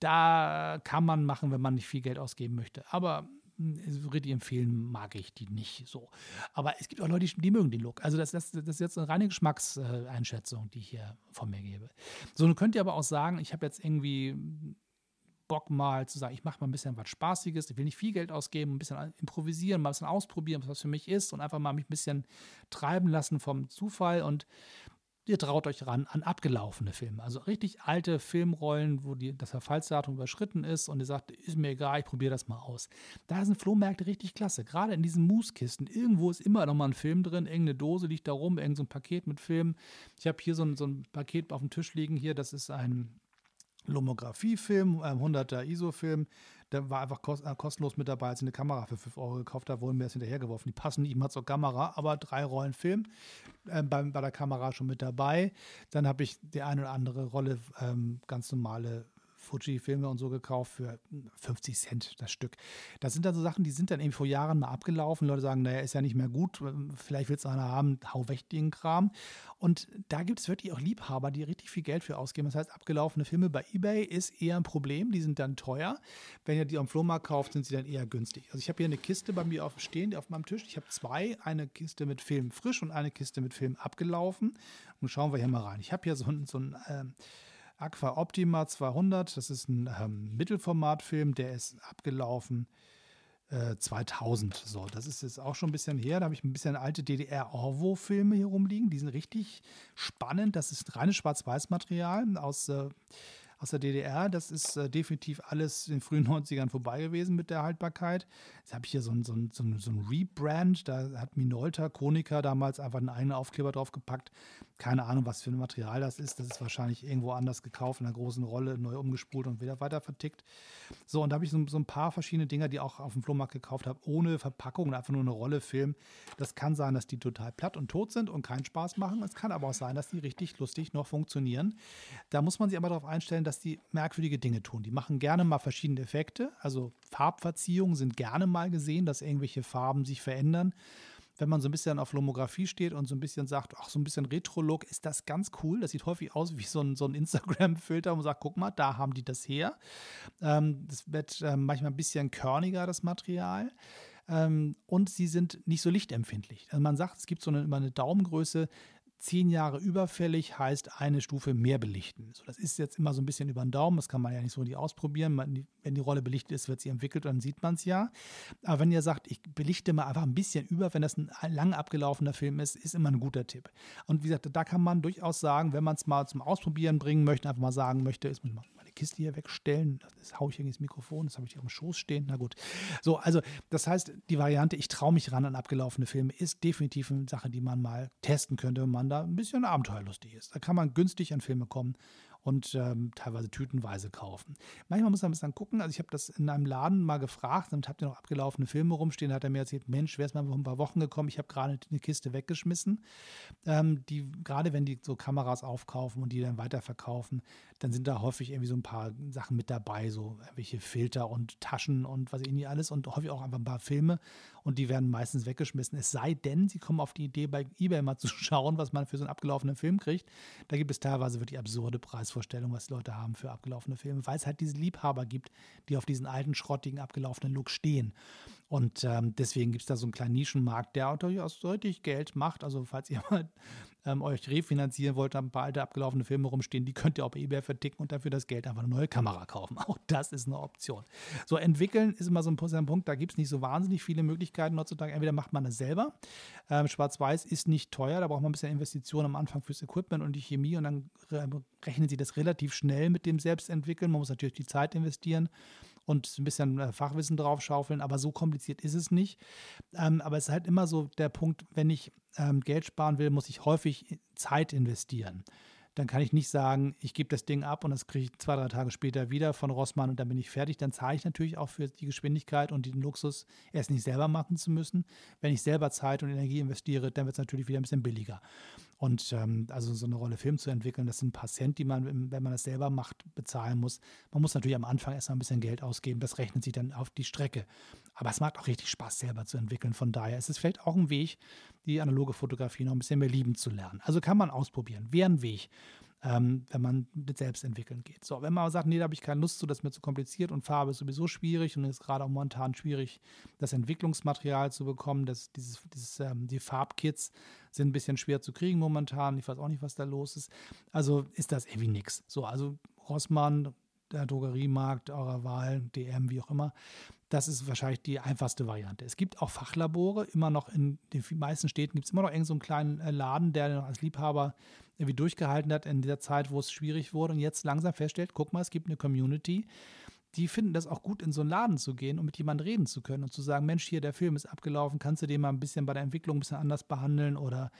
Da kann man machen, wenn man nicht viel Geld ausgeben möchte. Aber hm, richtig empfehlen mag ich die nicht so. Aber es gibt auch Leute, die, die mögen den Look. Also das, das, das ist jetzt eine reine Geschmackseinschätzung, die ich hier von mir gebe. So, nun könnt ihr aber auch sagen, ich habe jetzt irgendwie Bock mal zu sagen, ich mache mal ein bisschen was Spaßiges, ich will nicht viel Geld ausgeben, ein bisschen improvisieren, mal ein bisschen ausprobieren, was für mich ist und einfach mal mich ein bisschen treiben lassen vom Zufall und ihr traut euch ran an abgelaufene Filme. Also richtig alte Filmrollen, wo die, das Verfallsdatum überschritten ist und ihr sagt, ist mir egal, ich probiere das mal aus. Da sind Flohmärkte richtig klasse. Gerade in diesen Mooskisten. Irgendwo ist immer noch mal ein Film drin, irgendeine Dose liegt da rum, irgendein so Paket mit Filmen. Ich habe hier so ein, so ein Paket auf dem Tisch liegen. Hier, das ist ein Lomographie-Film, ein 100er ISO-Film. Der war einfach kost, äh, kostenlos mit dabei, als ich eine Kamera für 5 Euro gekauft habe, wurden mir das hinterhergeworfen. Die passen nicht mal zur Kamera, aber drei Rollen Film äh, bei, bei der Kamera schon mit dabei. Dann habe ich die eine oder andere Rolle ähm, ganz normale Fuji-Filme und so gekauft für 50 Cent das Stück. Das sind dann so Sachen, die sind dann eben vor Jahren mal abgelaufen. Leute sagen, naja, ist ja nicht mehr gut, vielleicht will es einer haben, hau weg den Kram. Und da gibt es wirklich auch Liebhaber, die richtig viel Geld für ausgeben. Das heißt, abgelaufene Filme bei Ebay ist eher ein Problem, die sind dann teuer. Wenn ihr die am Flohmarkt kauft, sind sie dann eher günstig. Also ich habe hier eine Kiste bei mir auf, stehen, auf meinem Tisch. Ich habe zwei, eine Kiste mit Film frisch und eine Kiste mit Film abgelaufen. Und schauen wir hier mal rein. Ich habe hier so ein, so ein ähm, Aqua Optima 200, das ist ein ähm, Mittelformatfilm, der ist abgelaufen äh, 2000. So, das ist jetzt auch schon ein bisschen her. Da habe ich ein bisschen alte DDR-Orwo-Filme hier rumliegen. Die sind richtig spannend. Das ist reines Schwarz-Weiß-Material aus äh, aus der DDR. Das ist äh, definitiv alles in den frühen 90ern vorbei gewesen mit der Haltbarkeit. Jetzt habe ich hier so ein, so, ein, so, ein, so ein Rebrand. Da hat Minolta, Konica damals einfach einen eigenen Aufkleber draufgepackt. Keine Ahnung, was für ein Material das ist. Das ist wahrscheinlich irgendwo anders gekauft, in einer großen Rolle, neu umgespult und wieder weiter vertickt. So, und da habe ich so, so, ein paar verschiedene Dinger, die auch auf dem Flohmarkt gekauft habe, ohne Verpackung und einfach nur eine Rolle Film. Das kann sein, dass die total platt und tot sind und keinen Spaß machen. Es kann aber auch sein, dass die richtig lustig noch funktionieren. Da muss man sich aber darauf einstellen, dass die merkwürdige Dinge tun. Die machen gerne mal verschiedene Effekte. Also Farbverziehungen sind gerne mal gesehen, dass irgendwelche Farben sich verändern wenn man so ein bisschen auf Lomographie steht und so ein bisschen sagt, ach, so ein bisschen Retro-Look, ist das ganz cool. Das sieht häufig aus wie so ein, so ein Instagram-Filter, man sagt, guck mal, da haben die das her. Ähm, das wird äh, manchmal ein bisschen körniger, das Material. Ähm, und sie sind nicht so lichtempfindlich. Also man sagt, es gibt so eine, immer eine Daumengröße, zehn Jahre überfällig heißt eine Stufe mehr belichten. So, das ist jetzt immer so ein bisschen über den Daumen, das kann man ja nicht so die ausprobieren. Man, wenn die Rolle belichtet ist, wird sie entwickelt, dann sieht man es ja. Aber wenn ihr sagt, ich belichte mal einfach ein bisschen über, wenn das ein lang abgelaufener Film ist, ist immer ein guter Tipp. Und wie gesagt, da kann man durchaus sagen, wenn man es mal zum Ausprobieren bringen möchte, einfach mal sagen möchte, ist mal Kiste hier wegstellen. Das haue ich irgendwie ins Mikrofon, das habe ich hier am Schoß stehen. Na gut. So, also das heißt, die Variante, ich traue mich ran an abgelaufene Filme, ist definitiv eine Sache, die man mal testen könnte, wenn man da ein bisschen abenteuerlustig ist. Da kann man günstig an Filme kommen und ähm, teilweise tütenweise kaufen. Manchmal muss man ein bisschen gucken. Also ich habe das in einem Laden mal gefragt und habt ihr noch abgelaufene Filme rumstehen? Da hat er mir erzählt, Mensch, wäre es mal vor ein paar Wochen gekommen, ich habe gerade eine Kiste weggeschmissen. Ähm, die, gerade wenn die so Kameras aufkaufen und die dann weiterverkaufen, dann sind da häufig irgendwie so ein paar Sachen mit dabei, so welche Filter und Taschen und was nicht alles und häufig auch einfach ein paar Filme und die werden meistens weggeschmissen. Es sei denn, sie kommen auf die Idee, bei eBay mal zu schauen, was man für so einen abgelaufenen Film kriegt. Da gibt es teilweise wirklich absurde Preisvorstellungen, was die Leute haben für abgelaufene Filme, weil es halt diese Liebhaber gibt, die auf diesen alten, schrottigen, abgelaufenen Look stehen. Und ähm, deswegen gibt es da so einen kleinen Nischenmarkt, der durchaus deutlich Geld macht. Also falls ihr mal ähm, euch refinanzieren wollt, ein paar alte abgelaufene Filme rumstehen, die könnt ihr auf eBay verticken und dafür das Geld einfach eine neue Kamera kaufen. Auch das ist eine Option. So, entwickeln ist immer so ein Punkt, da gibt es nicht so wahnsinnig viele Möglichkeiten heutzutage. Entweder macht man das selber. Ähm, Schwarz-Weiß ist nicht teuer, da braucht man ein bisschen Investitionen am Anfang fürs Equipment und die Chemie und dann rechnen sie das relativ schnell mit dem Selbstentwickeln. Man muss natürlich die Zeit investieren und ein bisschen äh, Fachwissen draufschaufeln, aber so kompliziert ist es nicht. Ähm, aber es ist halt immer so der Punkt, wenn ich ähm, Geld sparen will, muss ich häufig Zeit investieren dann kann ich nicht sagen, ich gebe das Ding ab und das kriege ich zwei, drei Tage später wieder von Rossmann und dann bin ich fertig. Dann zahle ich natürlich auch für die Geschwindigkeit und den Luxus, es nicht selber machen zu müssen. Wenn ich selber Zeit und Energie investiere, dann wird es natürlich wieder ein bisschen billiger. Und ähm, also so eine Rolle Film zu entwickeln, das sind ein paar Cent, die man, wenn man das selber macht, bezahlen muss. Man muss natürlich am Anfang erstmal ein bisschen Geld ausgeben. Das rechnet sich dann auf die Strecke. Aber es macht auch richtig Spaß, selber zu entwickeln. Von daher ist es vielleicht auch ein Weg, die analoge Fotografie noch ein bisschen mehr lieben zu lernen. Also kann man ausprobieren. Wäre ein Weg ähm, wenn man mit Selbstentwickeln geht. So, wenn man aber sagt, nee, da habe ich keine Lust zu, das ist mir zu kompliziert und Farbe ist sowieso schwierig und ist gerade auch momentan schwierig, das Entwicklungsmaterial zu bekommen. Das, dieses, dieses, ähm, die Farbkits sind ein bisschen schwer zu kriegen momentan. Ich weiß auch nicht, was da los ist. Also ist das irgendwie nichts. So, also Rossmann, der Drogeriemarkt eurer Wahl, DM, wie auch immer. Das ist wahrscheinlich die einfachste Variante. Es gibt auch Fachlabore, immer noch in den meisten Städten gibt es immer noch irgendeinen so einen kleinen äh, Laden, der noch als Liebhaber irgendwie durchgehalten hat in der Zeit, wo es schwierig wurde und jetzt langsam feststellt, guck mal, es gibt eine Community, die finden das auch gut, in so einen Laden zu gehen und mit jemandem reden zu können und zu sagen, Mensch, hier, der Film ist abgelaufen, kannst du den mal ein bisschen bei der Entwicklung ein bisschen anders behandeln oder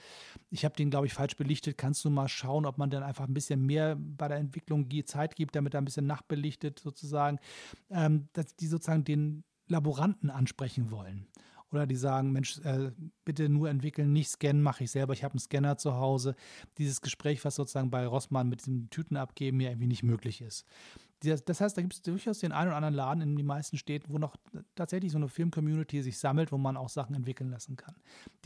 ich habe den, glaube ich, falsch belichtet, kannst du mal schauen, ob man dann einfach ein bisschen mehr bei der Entwicklung Zeit gibt, damit er ein bisschen nachbelichtet sozusagen, ähm, dass die sozusagen den Laboranten ansprechen wollen. Oder die sagen, Mensch, äh, bitte nur entwickeln, nicht scannen, mache ich selber, ich habe einen Scanner zu Hause. Dieses Gespräch, was sozusagen bei Rossmann mit diesem Tüten abgeben ja irgendwie nicht möglich ist. Das heißt, da gibt es durchaus den einen oder anderen Laden in den meisten Städten, wo noch tatsächlich so eine Film-Community sich sammelt, wo man auch Sachen entwickeln lassen kann.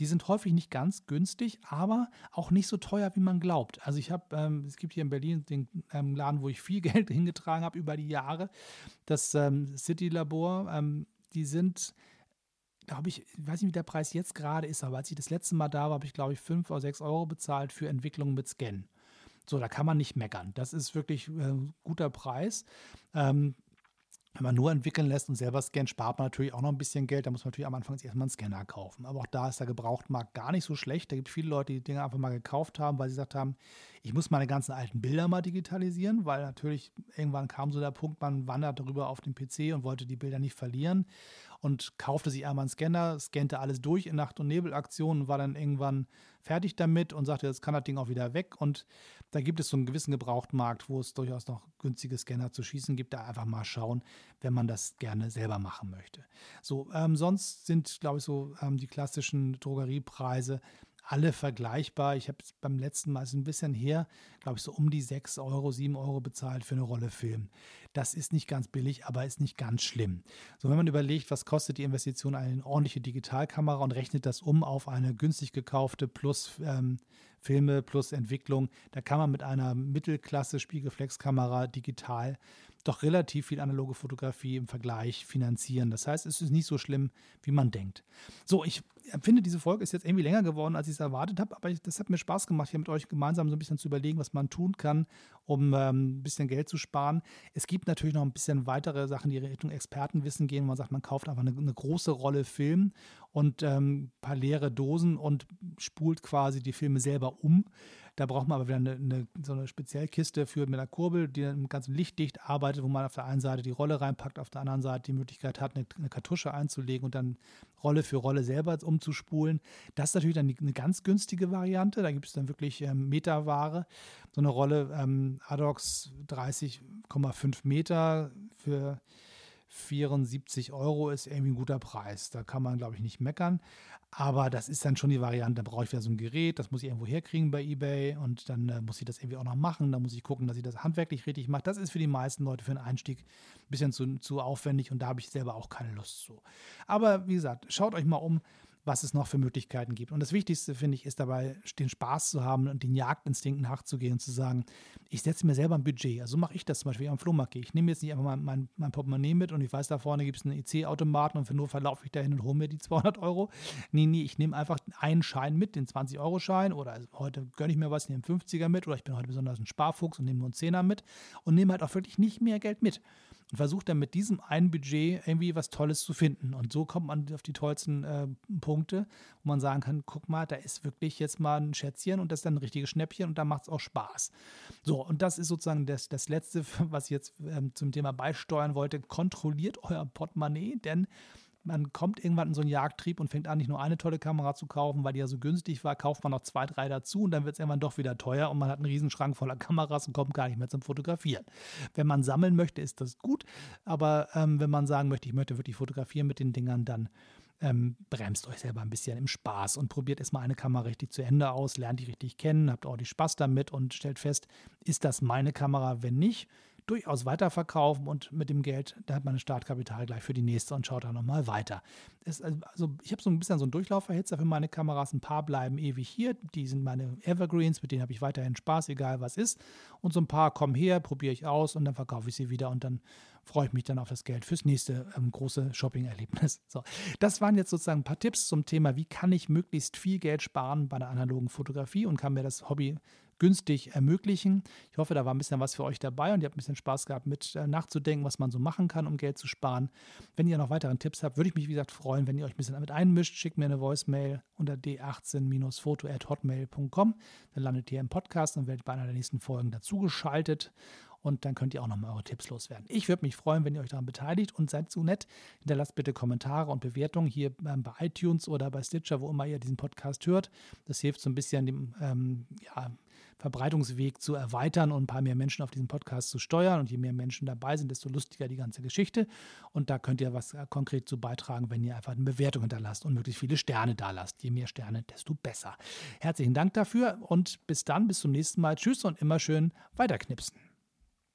Die sind häufig nicht ganz günstig, aber auch nicht so teuer, wie man glaubt. Also ich habe, ähm, es gibt hier in Berlin den ähm, Laden, wo ich viel Geld hingetragen habe über die Jahre, das ähm, City Labor. Ähm, die sind glaube ich, ich weiß nicht, wie der Preis jetzt gerade ist, aber als ich das letzte Mal da war, habe ich, glaube ich, 5 oder 6 Euro bezahlt für Entwicklung mit Scan. So, da kann man nicht meckern. Das ist wirklich äh, guter Preis. Ähm, wenn man nur entwickeln lässt und selber scannt, spart man natürlich auch noch ein bisschen Geld. Da muss man natürlich am Anfang erstmal einen Scanner kaufen. Aber auch da ist der Gebrauchtmarkt gar nicht so schlecht. Da gibt es viele Leute, die Dinge einfach mal gekauft haben, weil sie gesagt haben, ich muss meine ganzen alten Bilder mal digitalisieren, weil natürlich irgendwann kam so der Punkt, man wandert darüber auf den PC und wollte die Bilder nicht verlieren und kaufte sich einmal einen Scanner, scannte alles durch in Nacht- und Nebelaktionen war dann irgendwann fertig damit und sagte, jetzt kann das Ding auch wieder weg. Und da gibt es so einen gewissen Gebrauchtmarkt, wo es durchaus noch günstige Scanner zu schießen gibt. Da einfach mal schauen, wenn man das gerne selber machen möchte. So, ähm, sonst sind, glaube ich, so ähm, die klassischen Drogeriepreise alle vergleichbar. Ich habe beim letzten Mal ist ein bisschen her, glaube ich, so um die 6 Euro, 7 Euro bezahlt für eine Rolle Film. Das ist nicht ganz billig, aber ist nicht ganz schlimm. So, wenn man überlegt, was kostet die Investition eine ordentliche Digitalkamera und rechnet das um auf eine günstig gekaufte plus ähm, Filme plus Entwicklung, da kann man mit einer Mittelklasse Spiegelflexkamera digital doch relativ viel analoge Fotografie im Vergleich finanzieren. Das heißt, es ist nicht so schlimm, wie man denkt. So, ich finde, diese Folge ist jetzt irgendwie länger geworden, als ich es erwartet habe, aber ich, das hat mir Spaß gemacht, hier mit euch gemeinsam so ein bisschen zu überlegen, was man tun kann, um ähm, ein bisschen Geld zu sparen. Es gibt natürlich noch ein bisschen weitere Sachen, die Richtung Expertenwissen gehen, wo man sagt, man kauft einfach eine, eine große Rolle Film und ähm, ein paar leere Dosen und spult quasi die Filme selber um. Da braucht man aber wieder eine, eine, so eine Speziellkiste für mit einer Kurbel, die dann ganz lichtdicht arbeitet, wo man auf der einen Seite die Rolle reinpackt, auf der anderen Seite die Möglichkeit hat, eine, eine Kartusche einzulegen und dann Rolle für Rolle selber umzuspulen. Das ist natürlich dann eine ganz günstige Variante. Da gibt es dann wirklich ähm, Meterware. So eine Rolle ähm, Adox 30,5 Meter für 74 Euro ist irgendwie ein guter Preis. Da kann man, glaube ich, nicht meckern. Aber das ist dann schon die Variante, da brauche ich wieder so ein Gerät, das muss ich irgendwo herkriegen bei eBay und dann äh, muss ich das irgendwie auch noch machen. Da muss ich gucken, dass ich das handwerklich richtig mache. Das ist für die meisten Leute für einen Einstieg ein bisschen zu, zu aufwendig und da habe ich selber auch keine Lust zu. Aber wie gesagt, schaut euch mal um was es noch für Möglichkeiten gibt. Und das Wichtigste, finde ich, ist dabei, den Spaß zu haben und den Jagdinstinkt nachzugehen und zu sagen, ich setze mir selber ein Budget. Also mache ich das zum Beispiel am Flohmarkt gehe. Ich nehme jetzt nicht einfach mein, mein, mein Portemonnaie mit und ich weiß, da vorne gibt es einen EC-Automaten und für nur verlaufe ich dahin und hole mir die 200 Euro. Nee, nee, ich nehme einfach einen Schein mit, den 20-Euro-Schein oder also heute gönne ich mir was, nehme einen 50er mit oder ich bin heute besonders ein Sparfuchs und nehme nur einen 10er mit und nehme halt auch wirklich nicht mehr Geld mit und versucht dann mit diesem einen Budget irgendwie was Tolles zu finden. Und so kommt man auf die tollsten äh, Punkte, wo man sagen kann, guck mal, da ist wirklich jetzt mal ein Schätzchen und das ist dann ein richtiges Schnäppchen und da macht es auch Spaß. So, und das ist sozusagen das, das Letzte, was ich jetzt ähm, zum Thema beisteuern wollte. Kontrolliert euer Portemonnaie, denn man kommt irgendwann in so einen Jagdtrieb und fängt an, nicht nur eine tolle Kamera zu kaufen, weil die ja so günstig war, kauft man noch zwei, drei dazu und dann wird es irgendwann doch wieder teuer und man hat einen Riesenschrank voller Kameras und kommt gar nicht mehr zum Fotografieren. Wenn man sammeln möchte, ist das gut, aber ähm, wenn man sagen möchte, ich möchte wirklich fotografieren mit den Dingern, dann ähm, bremst euch selber ein bisschen im Spaß und probiert erstmal eine Kamera richtig zu Ende aus, lernt die richtig kennen, habt auch die Spaß damit und stellt fest, ist das meine Kamera? Wenn nicht, durchaus weiterverkaufen und mit dem Geld, da hat man ein Startkapital gleich für die nächste und schaut dann nochmal weiter. Es, also ich habe so ein bisschen so einen Durchlauferhitzer für meine Kameras. Ein paar bleiben ewig hier. Die sind meine Evergreens, mit denen habe ich weiterhin Spaß, egal was ist. Und so ein paar kommen her, probiere ich aus und dann verkaufe ich sie wieder und dann freue ich mich dann auf das Geld fürs nächste ähm, große Shopping-Erlebnis. So, das waren jetzt sozusagen ein paar Tipps zum Thema, wie kann ich möglichst viel Geld sparen bei der analogen Fotografie und kann mir das Hobby günstig ermöglichen. Ich hoffe, da war ein bisschen was für euch dabei und ihr habt ein bisschen Spaß gehabt, mit äh, nachzudenken, was man so machen kann, um Geld zu sparen. Wenn ihr noch weiteren Tipps habt, würde ich mich, wie gesagt, freuen, wenn ihr euch ein bisschen damit einmischt. Schickt mir eine Voicemail unter d18-foto.hotmail.com. Dann landet ihr im Podcast und werdet bei einer der nächsten Folgen dazugeschaltet und dann könnt ihr auch nochmal eure Tipps loswerden. Ich würde mich freuen, wenn ihr euch daran beteiligt und seid so nett. Hinterlasst bitte Kommentare und Bewertungen hier ähm, bei iTunes oder bei Stitcher, wo immer ihr diesen Podcast hört. Das hilft so ein bisschen dem ähm, ja, Verbreitungsweg zu erweitern und ein paar mehr Menschen auf diesen Podcast zu steuern. Und je mehr Menschen dabei sind, desto lustiger die ganze Geschichte. Und da könnt ihr was äh, konkret zu beitragen, wenn ihr einfach eine Bewertung hinterlasst und möglichst viele Sterne da lasst. Je mehr Sterne, desto besser. Herzlichen Dank dafür und bis dann, bis zum nächsten Mal. Tschüss und immer schön weiterknipsen.